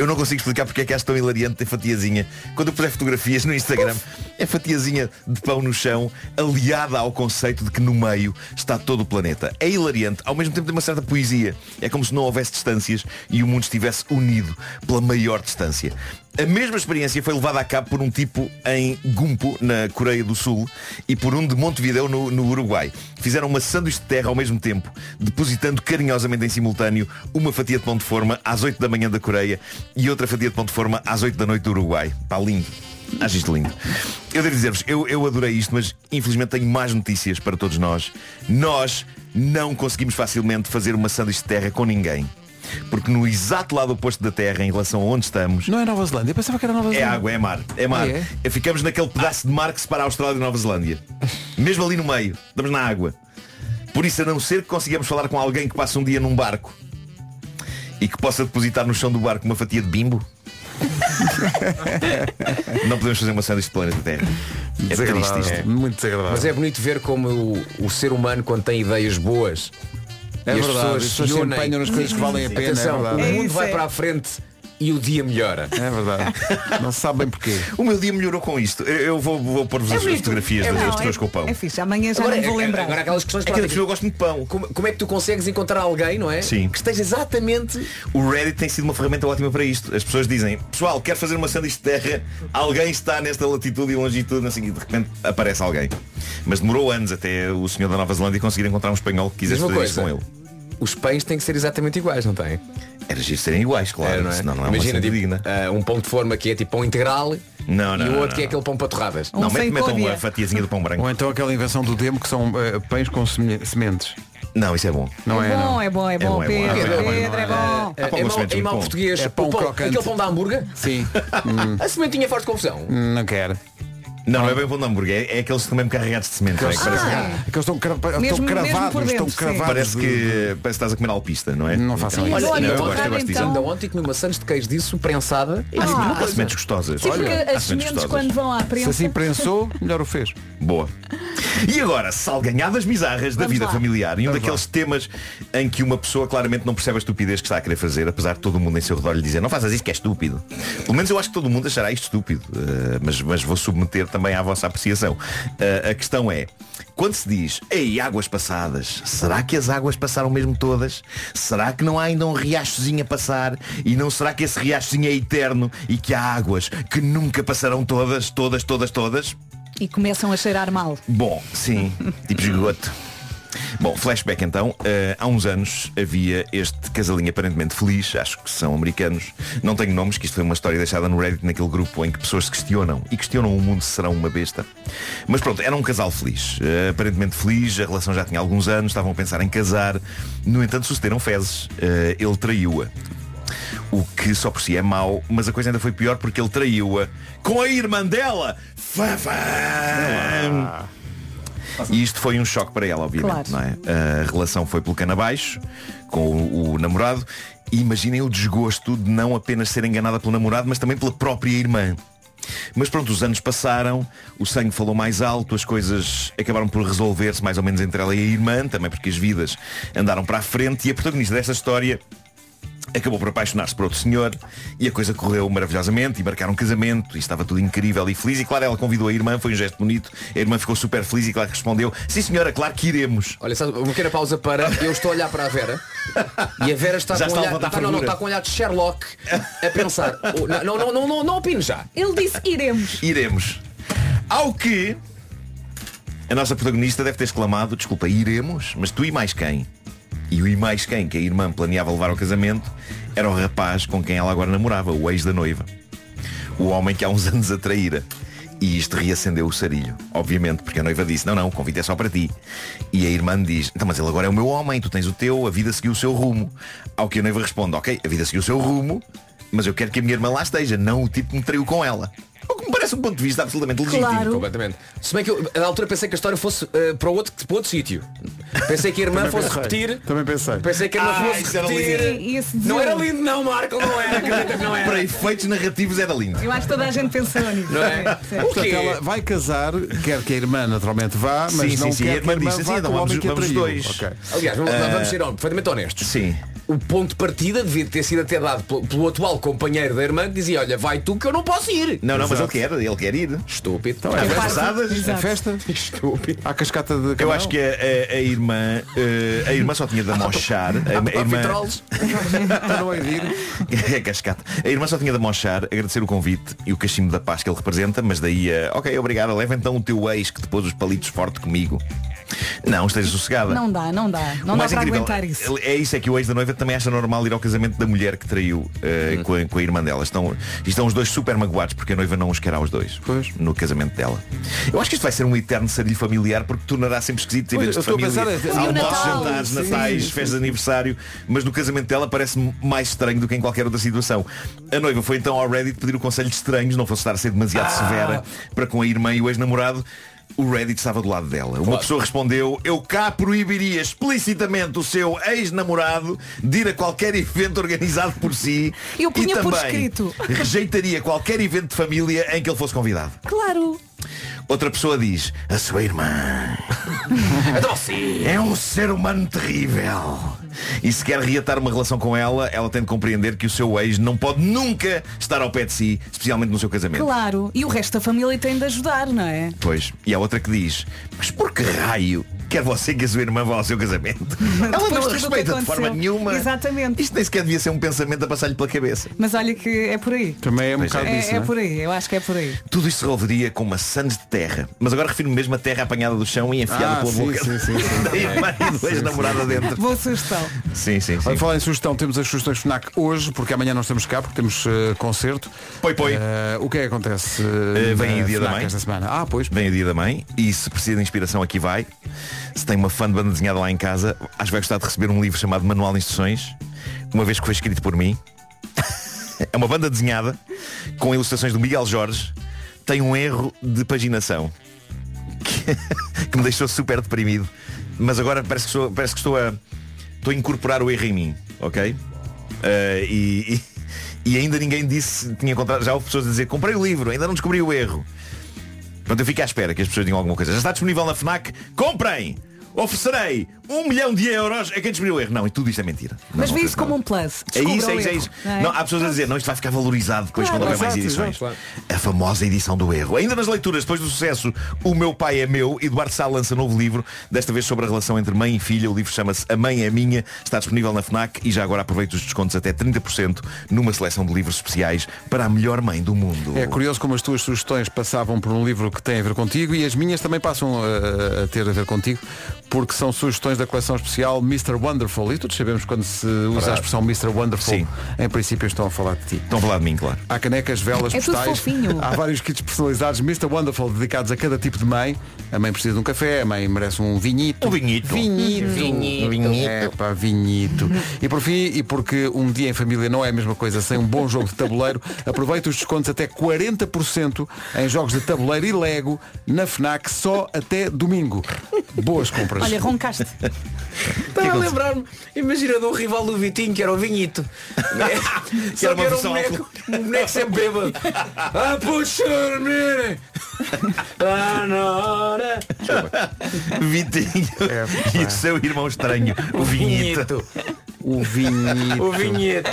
Eu não consigo explicar porque é que acho tão hilariante ter fatiazinha. Quando eu puser fotografias no Instagram, é fatiazinha de pão no chão, aliada ao conceito de que no meio está todo o planeta. É hilariante, ao mesmo tempo tem uma certa poesia. É como se não houvesse distâncias e o mundo estivesse unido pela maior distância. A mesma experiência foi levada a cabo por um tipo em Gumpo, na Coreia do Sul, e por um de Montevideo, no, no Uruguai. Fizeram uma sanduíche de terra ao mesmo tempo, depositando carinhosamente em simultâneo uma fatia de pão de forma às 8 da manhã da Coreia e outra fatia de pão de forma às 8 da noite do Uruguai. Está lindo. Acho isto lindo. Eu devo dizer-vos, eu, eu adorei isto, mas infelizmente tenho mais notícias para todos nós. Nós não conseguimos facilmente fazer uma sanduíche de terra com ninguém. Porque no exato lado oposto da Terra, em relação a onde estamos, Não é Nova Zelândia? Eu pensava que era Nova é Zelândia. água, é mar. É mar. Ah, é? Ficamos naquele pedaço de mar que separa a Austrália e Nova Zelândia. Mesmo ali no meio. Estamos na água. Por isso, a não ser que consigamos falar com alguém que passa um dia num barco e que possa depositar no chão do barco uma fatia de bimbo, [laughs] não podemos fazer uma sanduíche de planeta Terra. É triste isto. Muito desagradável. Mas é bonito ver como o, o ser humano, quando tem ideias boas, É e as verdade, pessoas as pessoas se empenham nas coisas que valem a [laughs] pena, é Atenção, o mundo vai é. para a frente e o dia melhora. É verdade. Não se sabe bem porquê. O meu dia melhorou com isto. Eu, eu vou, vou pôr-vos É as fotografias É das pessoas é- com o pão. É fixe, amanhã já Agora, não me vou é- lembrar. agora aquelas questões É que eu gosto muito de pão. Como, como é que tu consegues encontrar alguém, não é? Sim. Que esteja exatamente. O Reddit tem sido uma ferramenta ótima para isto. As pessoas dizem, pessoal, quero fazer uma sanduíche de terra, alguém está nesta latitude e longitude, assim, e de repente aparece alguém. Mas demorou anos até o senhor da Nova Zelândia conseguir encontrar um espanhol que quisesse fazer isto com coisa. ele. Os pães têm que ser exatamente iguais, não têm? Era giro serem iguais, claro. Era, não é? senão não é Imagina, uma tipo, digna. ah, um pão de forma que é tipo pão integral Não, não, e o não, outro que é não. aquele pão para torradas. Não, mete, metam uma fatiazinha de pão branco. Ou então aquela invenção do demo que são eh, pães com seme- sementes. Não, isso é bom. Não é, é bom, não. é bom, é bom, É bom, é bom, Pedro, é bom, é bom, Pedro, é bom. É, é mau, em muito mau bom. português, É pão pão- crocante. aquele pão da hambúrguer, Sim. [laughs] a sementinha faz confusão. Não quero. Não, não é bem pão de hambúrguer, é, é aqueles que estão mesmo carregados de semente. não é? Que parece, Aqueles estão, cra- Mesmo- estão cravados, dentro, estão cravados. parece que parece que estás a comer alpista, não é? Não façam Então, isso. Olha, Olha, não, eu então, gosto, eu gosto disso. Ainda ontem comi maçãs de queijo disso prensada. Há, Ah. há sementes gostosas. Sim, porque Olha, as sementes sementes gostosas. quando vão à Se prensa. assim prensou, melhor o fez. Boa. E agora, salganhadas bizarras da Vamos vida lá. familiar. E um Vamos daqueles temas em que uma pessoa claramente não percebe a estupidez que está a querer fazer, apesar de todo mundo em seu redor lhe dizer não faças isto que é estúpido. Pelo menos eu acho que todo mundo achará isto estúpido. eh, mas, mas vou submeter também à vossa apreciação. Eh, a questão é, quando se diz, ei, águas passadas, será que as águas passaram mesmo todas? Será que não há ainda um riachozinho a passar? E não será que esse riachozinho é eterno e que há águas que nunca passarão todas, todas, todas, todas? E começam a cheirar mal. Bom, sim, [laughs] tipo esgoto. Bom, flashback então. Eh, há uns anos havia este casalinho aparentemente feliz, acho que são americanos. Não tenho nomes, que isto foi uma história deixada no Reddit naquele grupo em que pessoas se questionam e questionam o mundo se serão uma besta. Mas pronto, era um casal feliz. Eh, aparentemente feliz, a relação já tinha alguns anos, estavam a pensar em casar. No entanto, sucederam fezes. Eh, ele traiu-a. O que só por si é mau, mas a coisa ainda foi pior porque ele traiu-a com a irmã dela. Fafam! E isto foi um choque para ela, obviamente, Claro. não é? A relação foi pelo cano abaixo com o, o namorado e imaginem o desgosto de não apenas ser enganada pelo namorado, mas também pela própria irmã. Mas pronto, os anos passaram, o sangue falou mais alto, as coisas acabaram por resolver-se mais ou menos entre ela e a irmã, também porque as vidas andaram para a frente e a protagonista desta história acabou por apaixonar-se por outro senhor e a coisa correu maravilhosamente e marcaram um casamento e estava tudo incrível e feliz e claro ela convidou a irmã, foi um gesto bonito a irmã ficou super feliz e claro que respondeu sim senhora, claro que iremos Olha, sabe, uma pequena pausa para. Eu estou a olhar para a Vera e a Vera está Já com está olhar, está, não, não, está com um olhar de Sherlock a pensar. [laughs] Oh, Não, não, não, não, não, não opino já. Ele disse iremos. iremos ao que a nossa protagonista deve ter exclamado desculpa, iremos? mas tu e mais quem? E o e mais quem que a irmã planeava levar ao casamento era o rapaz com quem ela agora namorava, o ex da noiva o homem que há uns [laughs] anos a traíra. E isto reacendeu o sarilho, obviamente, porque a noiva disse, não, não, o convite é só para ti. E a irmã diz, então, mas ele agora é o meu homem, tu tens o teu, a vida seguiu o seu rumo. Ao que a noiva responde, ok, a vida seguiu o seu rumo, mas eu quero que a minha irmã lá esteja, não o tipo que me traiu com ela. Me parece um ponto de vista absolutamente legítimo. Claro. Completamente. Se bem que eu, na altura pensei que a história fosse eh, para, outro, para outro sítio. Pensei que a irmã fosse repetir. Também pensei. Pensei que a irmã Ah, fosse repetir. Sim, Não era lindo, não, Marco, não era. Acredita que não Para era. efeitos narrativos era lindo. Eu acho que toda a gente pensou nisso. Não é? Sim. Portanto, ela vai casar, quer que a irmã naturalmente vá, mas Sim, não sim, sim. quer A que a irmã disse, vá assim, com então o vamos- homem que a vamos dois. Aliás, vamos, vamos ser perfeitamente honestos. Sim. O ponto de partida devia ter sido até dado pelo, pelo atual companheiro da irmã que dizia, olha, vai tu que eu não posso ir. Não, não, mas ele quer, ele quer ir. Estúpido. Então é As festa. passadas. É Exato. festa. [laughs] Estúpido. Há cascata de Eu camarão. acho que a, a- a irmã eh, a irmã só tinha de amochar [laughs] a, a irmã, no Eidir. [laughs] é cascata. A irmã só tinha de amochar, agradecer o convite e o cachimbo da paz que ele representa, mas daí a, ok, obrigado, leva então o teu ex que te pôs os palitos forte comigo. Não, esteja sossegada. Não dá, não dá. Não O dá mais para incrível aguentar isso. É isso, é que o ex da noiva também acha normal ir ao casamento da mulher que traiu Uhum. com, a, com a irmã dela. Estão, estão os dois super magoados porque a noiva não os quer aos dois Pois. no casamento dela. Eu acho que isto vai ser um eterno sarilho familiar porque tornará sempre esquisito eventos de a família. pensar, é- o Almoços, jantares, sim, natais, festas de aniversário, mas no casamento dela parece mais estranho do que em qualquer outra situação. A noiva foi então ao Reddit pedir o conselho de estranhos, não fosse estar a ser demasiado Ah. severa para com a irmã e o ex-namorado. O Reddit estava do lado dela. Uma pessoa respondeu, eu cá proibiria explicitamente o seu ex-namorado de ir a qualquer evento organizado por si Eu e também escrito. rejeitaria qualquer evento de família em que ele fosse convidado. Claro. Outra pessoa diz, a sua irmã [laughs] Então é um ser humano terrível. E se quer reatar uma relação com ela, ela tem de compreender que o seu ex não pode nunca estar ao pé de si, especialmente no seu casamento. Claro. E o resto da família tem de ajudar, não é? Pois. E há outra que diz, mas por que raio Quer você que a sua irmã vá ao seu casamento. [laughs] Ela não respeita de forma nenhuma. Exatamente. Isto nem sequer devia ser um pensamento a passar-lhe pela cabeça. Mas olha que é por aí. Também é um Pois bocado é. disso, É, é por aí, eu acho que é por aí. Tudo isto se resolveria com maçãs de terra. Mas agora refiro-me mesmo a terra apanhada do chão e enfiada Ah, pela sim, boca sim, sim, sim. da irmã e do ex-namorado dentro. Boa sugestão. Sim, sim, sim. Olha, falar em sugestão, temos as sugestões FNAC hoje, porque amanhã nós estamos cá, porque temos eh, concerto. Poi, poi. Eh, o que é que acontece? Eh, vem o dia da FNAC mãe. esta semana? Ah, pois. Vem o dia da mãe e se precisa de inspiração aqui vai. Se tem uma fã de banda desenhada lá em casa, acho que vai gostar de receber um livro chamado Manual de Instruções, uma vez que foi escrito por mim. [laughs] é uma banda desenhada com ilustrações do Miguel Jorge. Tem um erro de paginação que, [laughs] que me deixou super deprimido. Mas agora parece que estou, parece que estou a estou a incorporar o erro em mim, ok? Eh, e, e- e ainda ninguém disse, tinha encontrado, já houve pessoas a dizer, comprei o livro, ainda não descobri o erro. Pronto, eu fico à espera que as pessoas digam alguma coisa. Já está disponível na FNAC? Comprem! Oferecerei um milhão de euros a quem descobriu o erro. Não, e tudo isto é mentira. Não, Mas fez isso como um plus. É isso, é isso, é isso. não é? Não, há pessoas a dizer, não, isto vai ficar valorizado depois Claro, quando houver mais edições. exato, A famosa edição do erro. Ainda nas leituras, depois do sucesso O Meu Pai é Meu, Eduardo Sá lança novo livro, desta vez sobre a relação entre mãe e filha. O livro chama-se A Mãe é Minha, está disponível na FNAC e já agora aproveita os descontos até 30% numa seleção de livros especiais para a melhor mãe do mundo. É curioso como as tuas sugestões passavam por um livro que tem a ver contigo e as minhas também passam uh, a ter a ver contigo, porque são sugestões da coleção especial Mr. Wonderful. E todos sabemos quando se usa a Verdade. expressão Mr. Wonderful, Sim. em princípio estão a falar de ti. Estão a falar de mim, claro. Há canecas, velas, É tudo postais. fofinho. Há vários kits personalizados Mr. Wonderful dedicados a cada tipo de mãe. A mãe precisa de um café, a mãe merece um vinhito. Um vinhito. Vinhito. Vinhito. Vinhito. É, pá, vinhito. E por fim, e porque um dia em família não é a mesma coisa sem um bom jogo de tabuleiro, [laughs] aproveita os descontos até 40% em jogos de tabuleiro e Lego na FNAC só até domingo. Boas compras. Olha, roncaste. [laughs] Estava a lembrar-me, imagina de um rival do Vitinho que era o Vinhito. [laughs] Que era uma um versão boneco, um boneco sempre bêbado. Ah, puxa-me! Ah, na [laughs] Vitinho É, e o seu irmão estranho, o Vinhito. O vinhito. [laughs] O vinheto.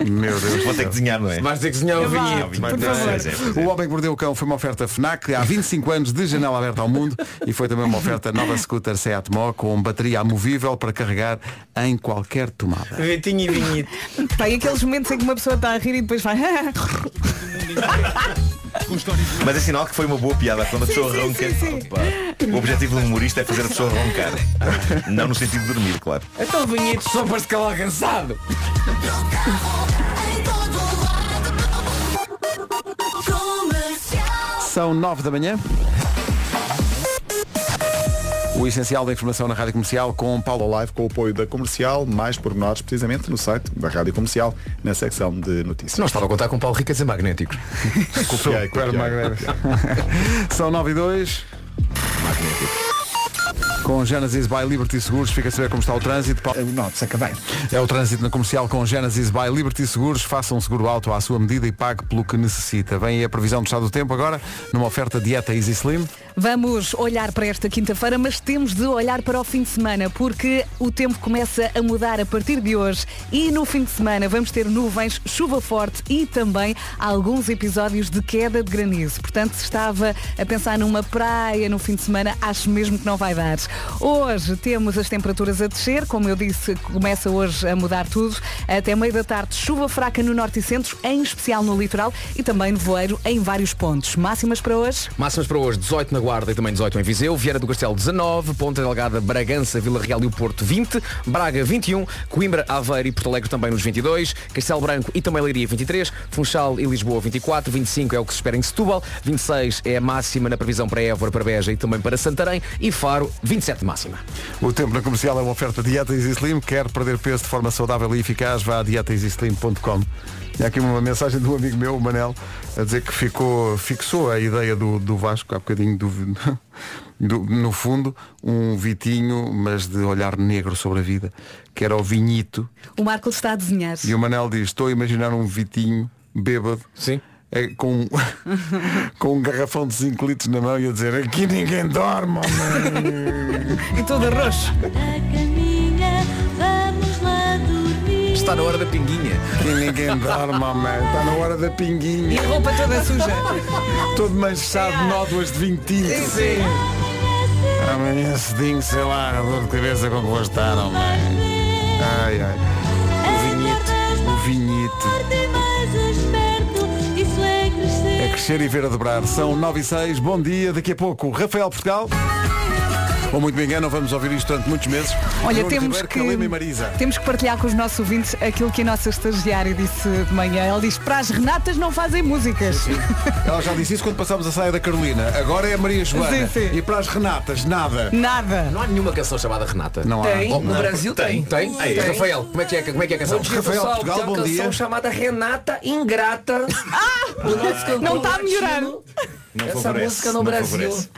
Meu Deus. Vou ter que desenhar, não é? Vais ter que desenhar o vinheto. O Homem que Mordeu o Cão foi uma oferta FNAC há 25 anos de janela aberta ao mundo e foi também uma oferta nova scooter Seat Mó com bateria amovível para carregar em qualquer tomada. Vitinho e vinheto. Pá, e aqueles momentos em que uma pessoa está a rir e depois vai. [laughs] Mas é sinal que foi uma boa piada quando a pessoa sim, ronca. sim, sim. Opa. O objetivo do humorista é fazer a pessoa roncar. Não no sentido de dormir, claro. Então o vinheto só para calar cansado. São 9 da manhã. O essencial da informação na Rádio Comercial com Paulo Live com o apoio da comercial, mais pormenores precisamente no site da Rádio Comercial, na secção de notícias. Não estava a contar com Paulo Ricas [laughs] [laughs] e Magnéticos. Copiei, copiei. São 9 e 2. Com Genesis by Liberty Seguros, fica a saber como está o trânsito. Não, se acabei. É o trânsito na comercial com Genesis by Liberty Seguros. Faça um seguro alto à sua medida e pague pelo que necessita. Vem aí a previsão do estado do tempo agora, numa oferta dieta Easy Slim. Vamos olhar para esta quinta-feira, mas temos de olhar para o fim de semana, porque o tempo começa a mudar a partir de hoje e no fim de semana vamos ter nuvens, chuva forte e também alguns episódios de queda de granizo. Portanto, se estava a pensar numa praia no fim de semana, acho mesmo que não vai dar. Hoje temos as temperaturas a descer, como eu disse, começa hoje a mudar tudo. Até meio da tarde, chuva fraca no norte e centro, em especial no litoral e também nevoeiro em vários pontos. Máximas para hoje? Máximas para hoje, 18 na Guarda e também 18 em Viseu, Vieira do Castelo 19, Ponta Delgada, Bragança, Vila Real e o Porto 20, Braga 21, Coimbra, Aveiro e Porto Alegre também nos 22, Castelo Branco e também Leiria 23, Funchal e Lisboa 24, 25 é o que se espera em Setúbal, 26 é a máxima na previsão para Évora, para Beja e também para Santarém e Faro 27 de máxima. O tempo na comercial é uma oferta dieta Easy Slim. Quer perder peso de forma saudável e eficaz, vá a dietaeasyslim.com. E há aqui uma mensagem de um amigo meu, o Manel, a dizer que ficou, fixou a ideia do, do Vasco há bocadinho do, [laughs] do- no fundo, um Vitinho, mas de olhar negro sobre a vida, que era o Vinhito. O Marco está a desenhar. E o Manel diz, estou a imaginar um Vitinho bêbado. Sim. É, com, [laughs] com um garrafão de 5 litros na mão e a dizer aqui ninguém dorme, homem." E todo roxo. Está na hora da pinguinha. Aqui ninguém dorme, homem. Está na hora da E pinguinha. a roupa toda suja. Todo manchado de nódoas de 20 tintos. Sim. Amanhã cedinho, sei lá, a dor de cabeça com que vou estar, homem. Ai, ai. Crescer e ver a dobrar. São 9 e 6, bom dia. Daqui a pouco, Rafael Portugal. Ou muito me engano, vamos ouvir isto durante muitos meses. Olha, Bruno temos Ribeiro, que, Calema e Marisa. temos que partilhar com os nossos ouvintes aquilo que a nossa estagiária disse de manhã. Ela diz, para as Renatas não fazem músicas. Ela já disse isso quando passámos a saia da Carolina. Agora é a Maria Joana. Sim, sim. E para as Renatas, nada. Nada. Não há nenhuma canção chamada Renata. Não há. Tem, Oh, no não. Brasil tem. Tem? Ei, Tem. Rafael, como é que é, como é, que é a canção? Bom dia, Rafael, pessoal. Portugal, tem uma bom canção dia. chamada Renata Ingrata. Ah! Cantor Não tá a melhorar. latino. Não Essa favorece, música no Brasil. favorece.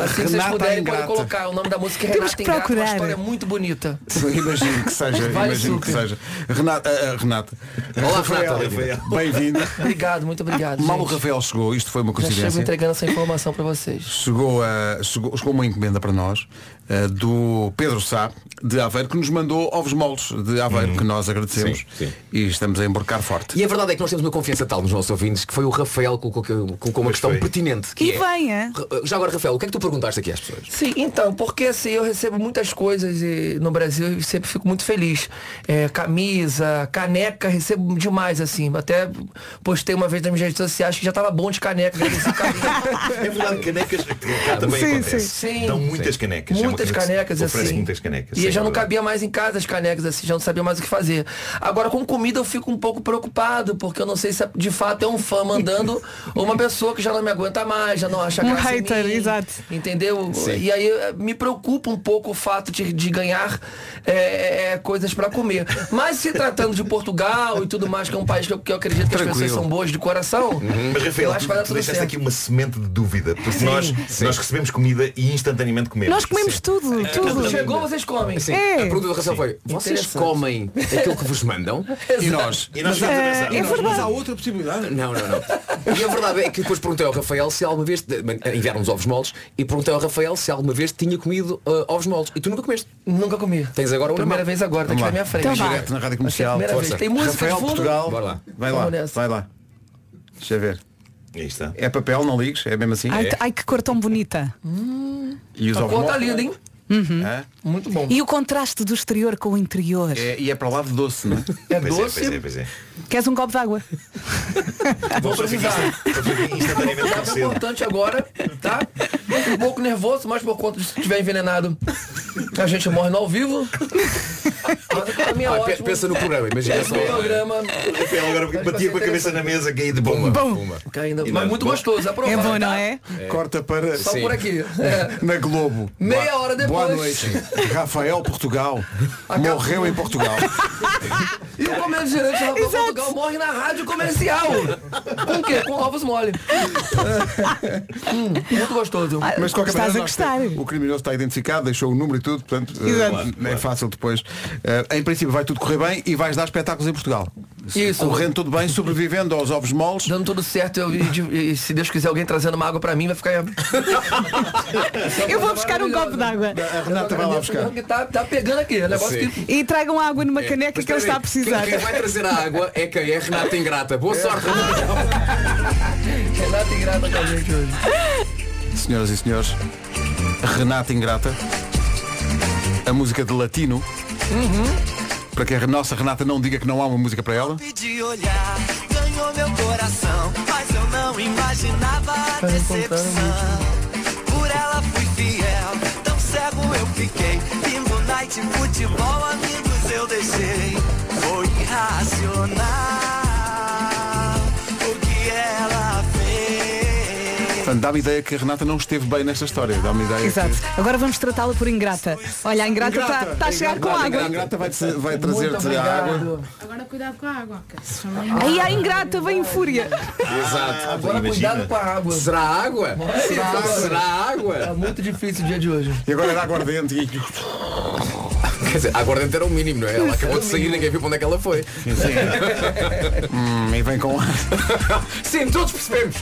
Assim vocês Renata puderem, Ingrata. podem colocar. O nome da música é Temos Renata que Ingrata. Uma procurar. história muito bonita. Imagino que seja, Vale imagino que super. seja. Renata, ah, Renata. Olá, Rafael, Renata. Bem-vindo. Obrigado, muito obrigado. Mal o. Rafael chegou, isto foi uma Já chego coincidência. entregando essa informação para vocês. Chegou, a, chegou, chegou uma encomenda para nós eh, do Pedro Sá de Aveiro que nos mandou ovos moles de Aveiro que nós agradecemos Sim, sim. e estamos a embarcar forte. E a verdade é que nós temos uma confiança tal nos nossos ouvintes que foi o Rafael que colocou, colocou uma questão foi. pertinente. Que E é, vem, é? Já agora, Rafael, o que é que tu perguntaste aqui às pessoas? Sim, então, porque assim, eu recebo muitas coisas e, no Brasil e sempre fico muito feliz. É, camisa, caneca, recebo demais, assim. Até postei uma vez nas minhas redes sociais que já tava bom de caneca. [laughs] É verdade, canecas cá também Sim, acontece. sim. Dão muitas canecas. É Muitas canecas, assim. muitas canecas. E sim, já é não cabia mais em casa as canecas, assim, já não sabia mais o que fazer. Agora com comida eu fico um pouco preocupado, porque eu não sei se de fato é um fã mandando ou [laughs] uma pessoa que já não me aguenta mais, já não acha Um graça em hater, mim, exato. Entendeu? E aí eh, me preocupa um pouco o fato de, de ganhar eh, eh, coisas para comer. Mas se tratando de Portugal e tudo mais, que é um país que eu, que eu acredito que as Tranquilo. pessoas são boas de coração, Mas Rafael, eu acho que vai dar tu tudo certo. aqui uma semente de dúvida, porque Sim, nós, sim. nós recebemos comida e instantaneamente comemos. Nós comemos tudo, tudo. Chegou, vocês comem. Sim, É. A pergunta do Rafael foi, vocês comem aquilo que vos mandam? [laughs] E nós? E nós a pensar, É nós- verdade. Mas há outra possibilidade. Não, não, não. E a verdade é que depois perguntei ao Rafael se alguma vez enviaram-nos ovos moles e perguntei ao Rafael se alguma vez tinha comido uh, ovos moles. E tu nunca comeste. Nunca comi. Tens agora uma Primeira vez agora, Vamos na minha frente. Então. Direto na Rádio é Comercial. primeira Força. vez. Tem música Rafael de fundo? Portugal. Bora lá. Vai lá, vai lá. Deixa eu ver. Aí está. É papel, não ligues, é mesmo assim. Ai, ai, que cor tão bonita. E os A ovos cor tá linda, hein? Hã? Muito bom. E o contraste do exterior com o interior. É, e é para lá de doce, não é? [laughs] É Pois é, doce. pois é, pois é. Queres um copo de água? [laughs] Vou precisar. É cedo. importante agora, tá? Um pouco nervoso, mas por conta de se estiver envenenado, a gente morre no ao vivo. Mas a minha Ah, pe- ótimo. pensa no programa, imagina só. programa. Rafael agora batia com a cabeça na mesa, caí de bomba. Puma. Caindo, E mas nós, muito bom. gostoso, aprovado. É bom, não tá? é? Corta para Só Sim. por aqui. É. [laughs] na Globo. Meia Boa- hora depois. Boa noite. Rafael Portugal. Acabou. Morreu em Portugal. [laughs] E o comediante Rafael Portugal morre na rádio comercial. Com o quê? Com ovos mole. [laughs] Hum, muito gostoso. Mas de qualquer Estás maneira, a nós gostar. o criminoso está identificado, deixou o número e tudo, portanto Exato. é fácil depois. Eh, em princípio vai tudo correr bem e vais dar espetáculos em Portugal. Isso. Correndo tudo bem, sobrevivendo aos ovos moles. Dando tudo certo, eu, e, e se Deus quiser alguém trazendo uma água pra mim, vai ficar. [laughs] Eu vou buscar um copo de água. A Renata vai lá buscar. Tá, tá pegando aqui. É que. E tragam água numa caneca Mas que ele está a precisar. Quem, quem vai trazer a água é quem? É Renata Ingrata. Boa sorte, [laughs] Renata ingrata com a gente hoje. Senhoras e senhores, Renata Ingrata, a música de latino. Para que a nossa Renata não diga que não há uma música para ela. De olhar, ganhou meu coração, mas eu não imaginava a decepção. Por ela fui fiel, tão cego eu fiquei. Bingo night, futebol, amigos eu deixei. Foi irracional o que ela. Portanto, dá-me ideia que a Renata não esteve bem nesta história. Dá-me ideia. Exato. que- Agora vamos tratá-la por ingrata. Olha, a ingrata está tá a chegar com água. A Ingrata vai, vai trazer-te a água. Agora cuidado com a água, que se chama Aí a ingrata vem em fúria. Exato. Agora Imagina. cuidado com a água. Será água? Será água? Será água? Tá muito difícil o dia de hoje. E agora era aguardente. E... [laughs] Quer dizer, a aguardente era o mínimo, não é? Ela acabou de sair, ninguém viu para onde é que ela foi. [laughs] Hum, e vem com [laughs] Sim, todos percebemos.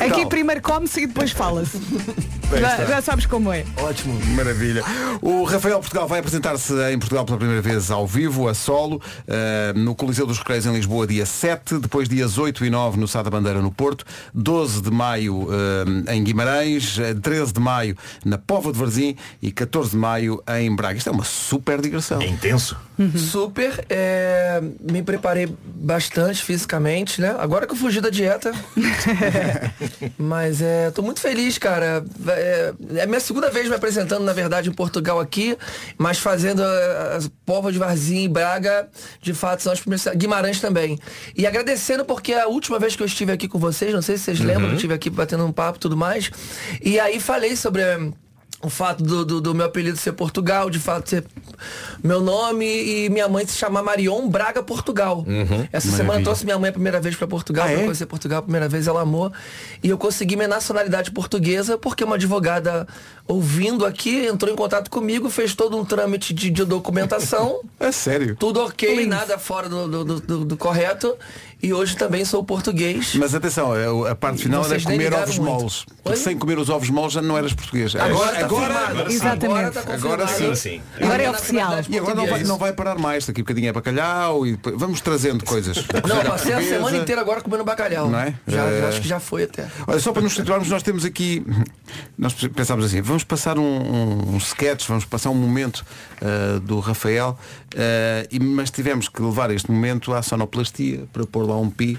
Aqui Então. primeiro come-se e depois fala-se. Já, já sabes como é. Ótimo. Maravilha. O Rafael Portugal vai apresentar-se em Portugal pela primeira vez ao vivo, a solo, eh, no Coliseu dos Recreios em Lisboa, dia 7, depois dias 8 e 9 no Sá da Bandeira no Porto, 12 de maio eh, em Guimarães, eh, 13 de maio na Pova de Varzim e 14 de maio em Braga. Isto é uma super digressão. É intenso. Super. é, me preparei bastante fisicamente, né? Agora que eu fugi da dieta. [laughs] Mas é, tô muito feliz, cara. É, é a minha segunda vez me apresentando, na verdade, em Portugal aqui, mas fazendo eh, as povas de Varzim e Braga, de fato, são as primeiras. Guimarães também. E agradecendo porque a última vez que eu estive aqui com vocês, não sei se vocês lembram, eu estive aqui batendo um papo e tudo mais. E aí falei sobre. O fato do, do, do meu apelido ser Portugal, de fato ser meu nome e minha mãe se chamar Marion Braga Portugal. Essa semana eu Maravilha. trouxe minha mãe a primeira vez para Portugal, Ah, pra é? conhecer Portugal a primeira vez, ela amou. E eu consegui minha nacionalidade portuguesa porque uma advogada ouvindo aqui entrou em contato comigo, fez todo um trâmite de, de documentação. [laughs] É sério? Tudo ok, nada fora do, do, do- do- do correto. E hoje também sou português. Mas atenção, é a parte final era comer ovos muito. moles. Porque sem comer os ovos moles já não eras português. Agora tá agora, agora, Exatamente. Agora Agora confirmado. sim. Agora é oficial. E agora não vai, não vai parar mais. Daqui a bocadinho é bacalhau e vamos trazendo coisas. [laughs] Não, passei a semana inteira agora comendo bacalhau. Não é? Já, Eh, acho que já foi até. Olha, só para nos situarmos, nós temos aqui, nós pensámos assim, vamos passar um, um, um sketch, vamos passar um momento ah, do Rafael, e, mas tivemos que levar este momento à sonoplastia para pôr lá um pi.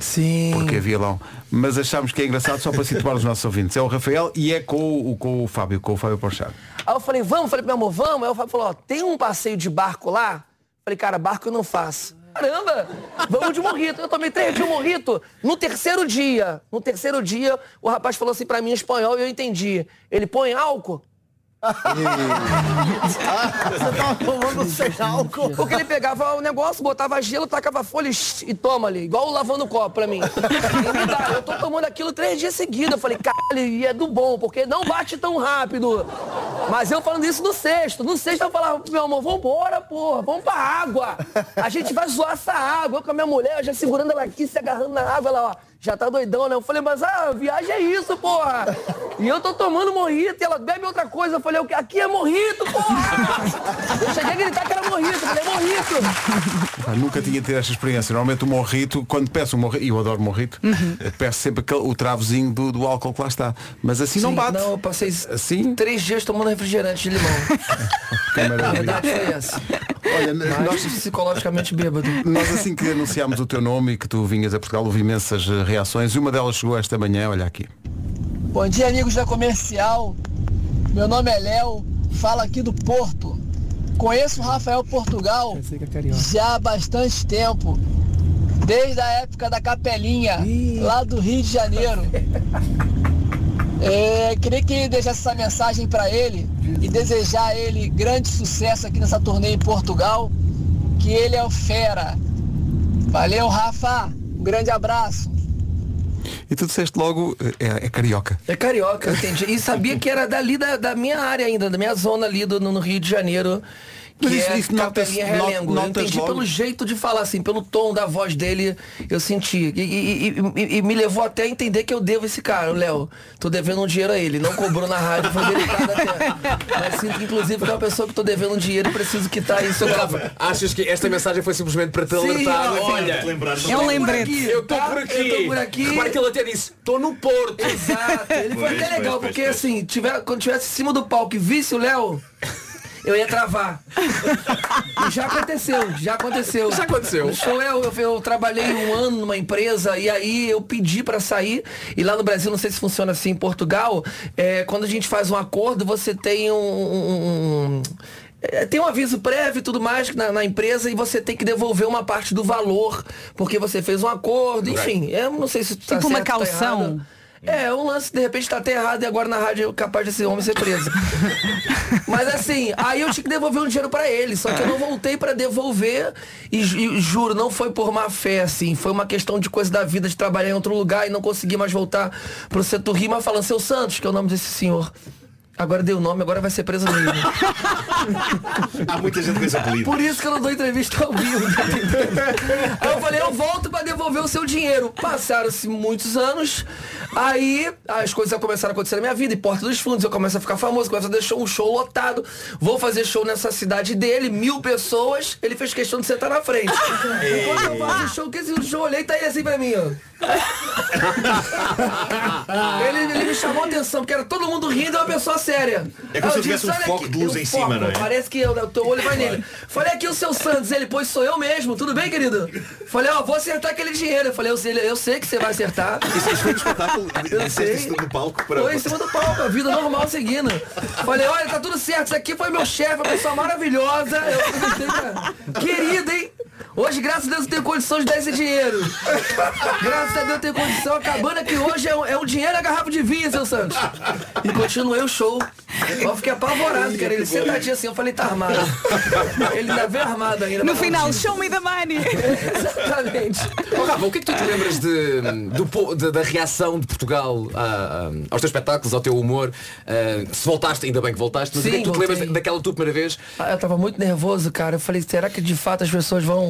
Sim. Porque havia lá um. Mas achámos que é engraçado só para situar os nossos ouvintes. É o Rafael e é com o, com o Fábio, com o Fábio Porchat. Aí eu falei, vamos? Falei pro meu amor, vamos? Aí o Fábio falou, ó, tem um passeio de barco lá? Falei, cara, barco eu não faço. Caramba, vamos de morrito. Eu tomei três de morrito. No terceiro dia, no terceiro dia, o rapaz falou assim pra mim em espanhol e eu entendi. Ele põe álcool? Você tava tomando sem álcool. Porque ele pegava o negócio, botava gelo, tacava folha e toma ali, igual lavando copo pra mim. Eu tô tomando aquilo três dias seguidos. Eu falei, caralho, e é do bom, porque não bate tão rápido. Mas eu falando isso no sexto. No sexto eu falava pro meu amor, vambora, porra, vamos pra água. A gente vai zoar essa água. Eu com a minha mulher, já segurando ela aqui, se agarrando na água, ela, ó, já tá doidão, né? Eu falei, mas a viagem é isso, porra. E eu tô tomando morrito e ela bebe outra coisa. Eu falei, o quê? aqui é morrito, porra. Eu cheguei a gritar que era morrito, eu falei, é morrito. Ah, nunca tinha tido esta experiência. Normalmente o morrito, quando peço um morrito, e eu adoro morrito, peço sempre o travozinho do, do álcool que lá está. Mas assim não Sim, bate. Não, eu passei Assim? três dias tomando refrigerante de limão. [laughs] Que A maravilha. verdade foi essa. Olha, Mas nós, psicologicamente bêbado. nós assim que anunciámos o teu nome e que tu vinhas a Portugal, houve imensas eh, reações e uma delas chegou esta manhã, olha aqui. Bom dia, amigos da Comercial. Meu nome é Léo, falo aqui do Porto. Conheço o Rafael Portugal já há bastante tempo. Desde a época da Capelinha, lá do Rio de Janeiro. [laughs] É, queria que deixasse essa mensagem para ele e desejar a ele grande sucesso aqui nessa turnê em Portugal, que ele é o fera. Valeu, Rafa. Um grande abraço. E tu disseste logo, é, é carioca. É carioca, eu entendi. E sabia que era dali da, da minha área ainda, da minha zona ali do, no Rio de Janeiro. Que Mas isso- é isso notas- Capelinha not- Relengo. Eu entendi logo? pelo jeito de falar, assim, pelo tom da voz dele, eu senti. E, e- e- e- me levou até a entender que eu devo esse cara, o Léo. Tô devendo um dinheiro a ele. Não cobrou na rádio, foi delicado até. Mas sinto, inclusive, que é uma pessoa que tô devendo um dinheiro e preciso quitar isso. Rafa, achas que esta mensagem foi simplesmente para te Sim, alertar? não, Olha, é um lembrete. por aqui, Eu estou Tá? por aqui. Eu tô por aqui. Repara que ele até disse, estou no Porto. Exato. Ele foi Pois, até legal, pois, porque pois, assim, tiver, quando tivesse em cima do palco e visse o Léo, eu ia travar. E já aconteceu, já aconteceu. Já aconteceu. No show eu, eu, eu trabalhei um ano numa empresa e aí eu pedi pra sair. E lá no Brasil, não sei se funciona assim em Portugal, é, quando a gente faz um acordo, você tem um- um- um é, tem um aviso prévio e tudo mais na, na empresa e você tem que devolver uma parte do valor, porque você fez um acordo, enfim, eu não sei se tá Tipo uma certo, tá caução. errado. É, um lance de repente tá até errado e agora na rádio é capaz desse homem ser preso. [laughs] Mas assim, aí eu tinha que devolver um dinheiro pra ele, só que eu não voltei pra devolver e, e juro, não foi por má fé, assim, foi uma questão de coisa da vida de trabalhar em outro lugar e não conseguir mais voltar pro setor Rima falando, seu Santos, que é o nome desse senhor. Agora deu o nome, agora vai ser preso mesmo. [laughs] Há muita gente com esse apelido. Por isso que eu não dou entrevista ao vivo. tá? [laughs] Aí eu falei, eu volto pra devolver o seu dinheiro. Passaram-se muitos anos. Aí as coisas começaram a acontecer na minha vida, e Porta dos Fundos, eu começo a ficar famoso, começo a deixar um show lotado. Vou fazer show nessa cidade dele, mil pessoas, ele fez questão de sentar na frente. Quando [laughs] eu faço o show, que esse show, olhei e tá aí assim pra mim, ó. [laughs] ele, ele me chamou a atenção, porque era todo mundo rindo e uma pessoa séria. É como se eu tivesse um "Olha foco aqui", de luz em cima, foco, não é? Parece que eu- o teu olho vai nele. Falei aqui o seu Santos, ele, pois sou eu mesmo, tudo bem, querido? Falei, ó, vou acertar aquele dinheiro. Eu falei, eu sei, eu sei que você vai acertar. Isso um espetáculo. Disseste sei. isso no palco para. Foi em cima do palco, a vida normal seguindo. Falei, olha, tá tudo certo, isso aqui foi meu chefe, uma pessoa maravilhosa. Eu pra... Querido, hein? Hoje, graças a Deus, eu tenho condição de dar esse dinheiro. Graças a Deus eu tenho condição. Acabando aqui hoje é um, é um dinheiro a garrafa de vinho, seu Santos. E continuei o show. Eu fiquei apavorado, cara. Ele sentadinho assim, eu falei, tá armado. Ele ainda veio armado ainda. No pra final, falar show me the money. Exatamente. Oh, Rafa, o que é que tu te lembras de, do de- da reação de Portugal a- a- aos teus espetáculos, ao teu humor? Ah, se voltaste, ainda bem que voltaste, mas o que é que Sim, tu te lembras daquela tua primeira vez? Ah, eu tava muito nervoso, cara. Eu falei, será que de fato as pessoas vão,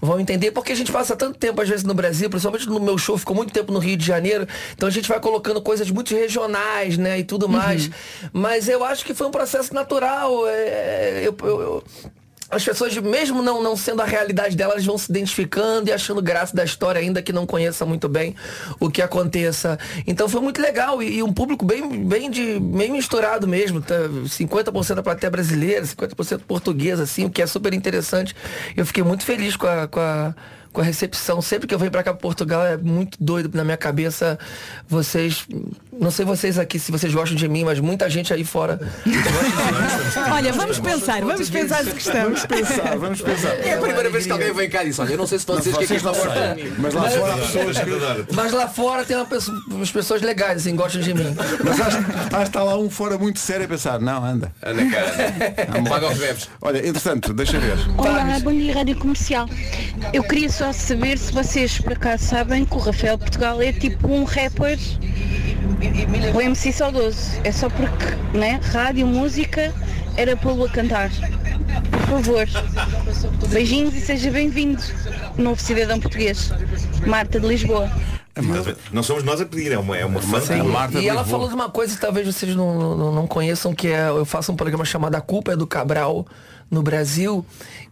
vão entender? Porque a gente passa tanto tempo, às vezes, no Brasil, principalmente no meu show, ficou muito tempo no Rio de Janeiro. Então a gente vai colocando coisas muito regionais, né? E tudo mais. Mas eu acho que foi um processo natural. é, eu- eu- eu- as pessoas, mesmo não, não sendo a realidade delas, vão se identificando e achando graça da história, ainda que não conheça muito bem o que aconteça. Então foi muito legal e, e um público bem, bem, de, bem misturado mesmo. Tá? 50% da plateia brasileira, 50% portuguesa, assim, o que é super interessante. Eu fiquei muito feliz com a. Com a com a recepção, sempre que eu venho pra cá Portugal é muito doido na minha cabeça. Vocês, não sei vocês aqui se vocês gostam de mim, mas muita gente aí fora [laughs] Olha, vamos pensar, vamos pensar se gostamos. Vamos pensar, vamos pensar. É a primeira vez que alguém vem cá e diz, olha, eu não sei se vocês que é que Vocês não gostam de mim. mas lá fora há pessoas que. Mas lá fora tem uma pessoa- umas pessoas legais, assim, gostam de mim. Mas acho, acho que está lá um fora muito sério a pensar, não, anda. Anda cá, paga os bebes. Olha, entretanto, deixa ver. Olá, bom dia Rádio Comercial. Eu queria só saber se vocês por acaso sabem que o Rafael Portugal é tipo um rapper, o MC saudoso. É só porque, né, rádio, música, era pô-lo a cantar. Por favor. Beijinhos e seja bem-vindo, novo cidadão português. Marta de Lisboa. Mas Não somos nós a pedir, é uma, é uma fã. Sim. E ela falou de uma coisa que talvez vocês não, não, não conheçam, que é eu faço um programa chamado A Culpa é do Cabral no Brasil.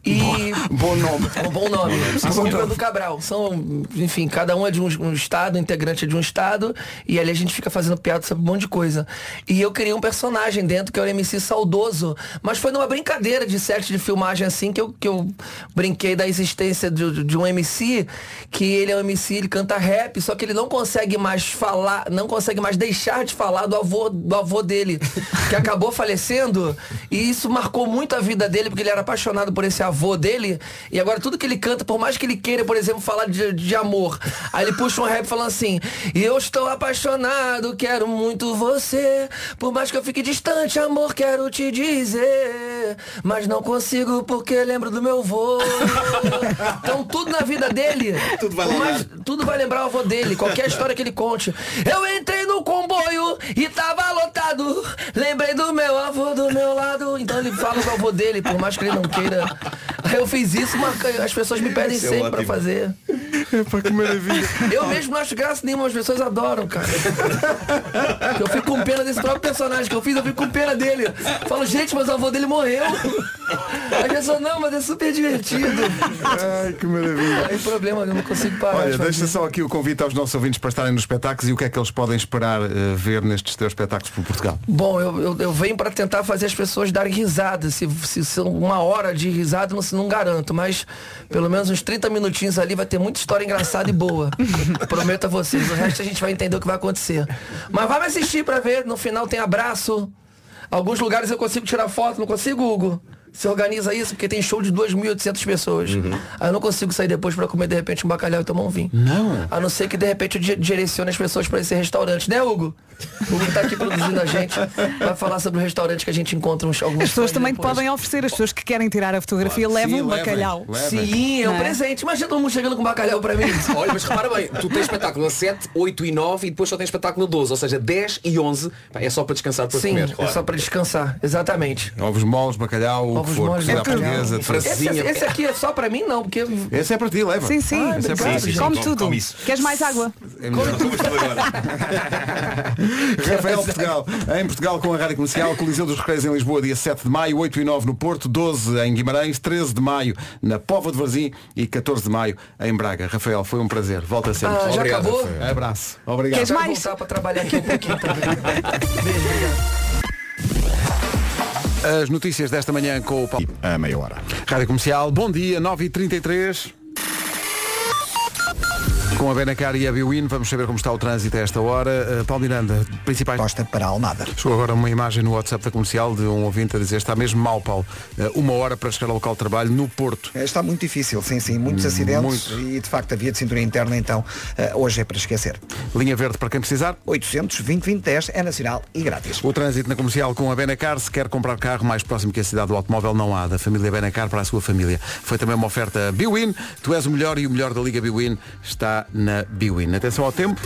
E. Bom nome. Um bom nome. [laughs] É do Cabral. São, enfim, cada um é de um, um estado, integrante é de um estado, e ali a gente fica fazendo piada sobre um monte de coisa. E eu criei um personagem dentro que é o MC Saudoso, mas foi numa brincadeira de set de filmagem assim que eu, que eu brinquei da existência de, de um MC, que ele é um MC, ele canta rap, só que ele não consegue mais falar, não consegue mais deixar de falar do avô, do avô dele, que acabou falecendo, e isso marcou muito a vida dele, porque ele era apaixonado por esse avô dele, e agora tudo que ele canta, por mais que ele queira, por exemplo, falar de, de amor, aí ele puxa um rap falando assim, eu estou apaixonado, quero muito você, por mais que eu fique distante, amor, quero te dizer, mas não consigo porque lembro do meu avô. [laughs] Então tudo na vida dele, tudo vai, tudo vai lembrar o avô dele, qualquer história que ele conte. Eu entrei no comboio e tava lotado, lembrei do meu avô do meu lado. Então ele fala do avô dele, por mais que ele não queira. Aí eu fiz isso, marca- as pessoas me pedem Isso é sempre pra ótimo. fazer. Epa, que maravilha. Eu mesmo não acho graça nenhuma, as pessoas adoram, cara. Eu fico com pena desse próprio personagem que eu fiz, eu fico com pena dele. Falo, gente, mas o avô dele morreu. A pessoa, não, mas é super divertido. Ai, que maravilha. Aí problema, eu não consigo parar. Olha, de deixa só aqui o convite aos nossos ouvintes para estarem nos espetáculos e o que é que eles podem esperar eh, ver nestes teus espetáculos por Portugal. Bom, eu, eu, eu venho para tentar fazer as pessoas darem risada. Se, se são uma hora de risada, não, não garanto, mas pelo menos uns 30 minutinhos ali vai ter muita história engraçada e boa. [laughs] Prometo a vocês. O resto a gente vai entender o que vai acontecer. Mas vai me assistir para ver. No final tem abraço. Alguns lugares eu consigo tirar foto, não consigo, Hugo? Você organiza isso porque tem show de 2.800 pessoas. Aí eu não consigo sair depois para comer de repente um bacalhau e tomar um vinho. Não. A não ser que de repente eu di- direcione as pessoas para esse restaurante, né, Hugo? O Hugo tá aqui produzindo a gente. Vai falar sobre o restaurante que a gente encontra uns alguns As pessoas também depois. podem oferecer, as pessoas que querem tirar a fotografia levam um bacalhau. Sim, é um Não é? presente. Imagina todo mundo chegando com bacalhau para mim. [laughs] Olha, mas repara bem, tu tens espetáculo a 7, 8 e 9 e depois só tens espetáculo a 12, ou seja, 10 e 11 pá, é só para descansar para Sim, comer. é só para descansar, exatamente. Ovos moles, bacalhau, o que for. Cozida à portuguesa, tudo. Esse, esse aqui é só para mim não, porque Esse é para ti, leva. Sim, sim. Ah, é para obrigado. ti. Come come- tudo. come isso. Queres mais água? É melhor. [laughs] Rafael Portugal. Em Portugal com a Rádio Comercial, Coliseu dos Recreios em Lisboa, dia 7 de maio, 8 e 9 no Porto, 12 em Guimarães, 13 de maio na Pova de Varzim e 14 de maio em Braga. Rafael, foi um prazer. Volta sempre. Ah, já Obrigado, acabou? Rafael. Abraço. Obrigado. Queres mais? voltar para trabalhar aqui um pouquinho [laughs] também. As notícias desta manhã com o Paulo. A meia hora. Rádio Comercial, bom dia, 9h33. Com a Benacar e a Biwin, vamos saber como está o trânsito a esta hora. Uh, Paulo Miranda, principais. Costa para Almada. Chegou agora uma imagem no WhatsApp da comercial de um ouvinte a dizer está mesmo mal, Paulo. Uh, uma hora para chegar ao local de trabalho no Porto. É, Está muito difícil, sim, sim. Muitos acidentes e de facto a via de cintura interna então eh, hoje é para esquecer. Linha verde para quem precisar. 800 2010 é nacional e grátis. O trânsito na comercial com a Benacar, se quer comprar carro mais próximo que a cidade do automóvel, não há. Da família Benacar para a sua família. Foi também uma oferta Biwin. Tu és o melhor e o melhor da Liga Biwin está na Biwin. Atenção ao tempo.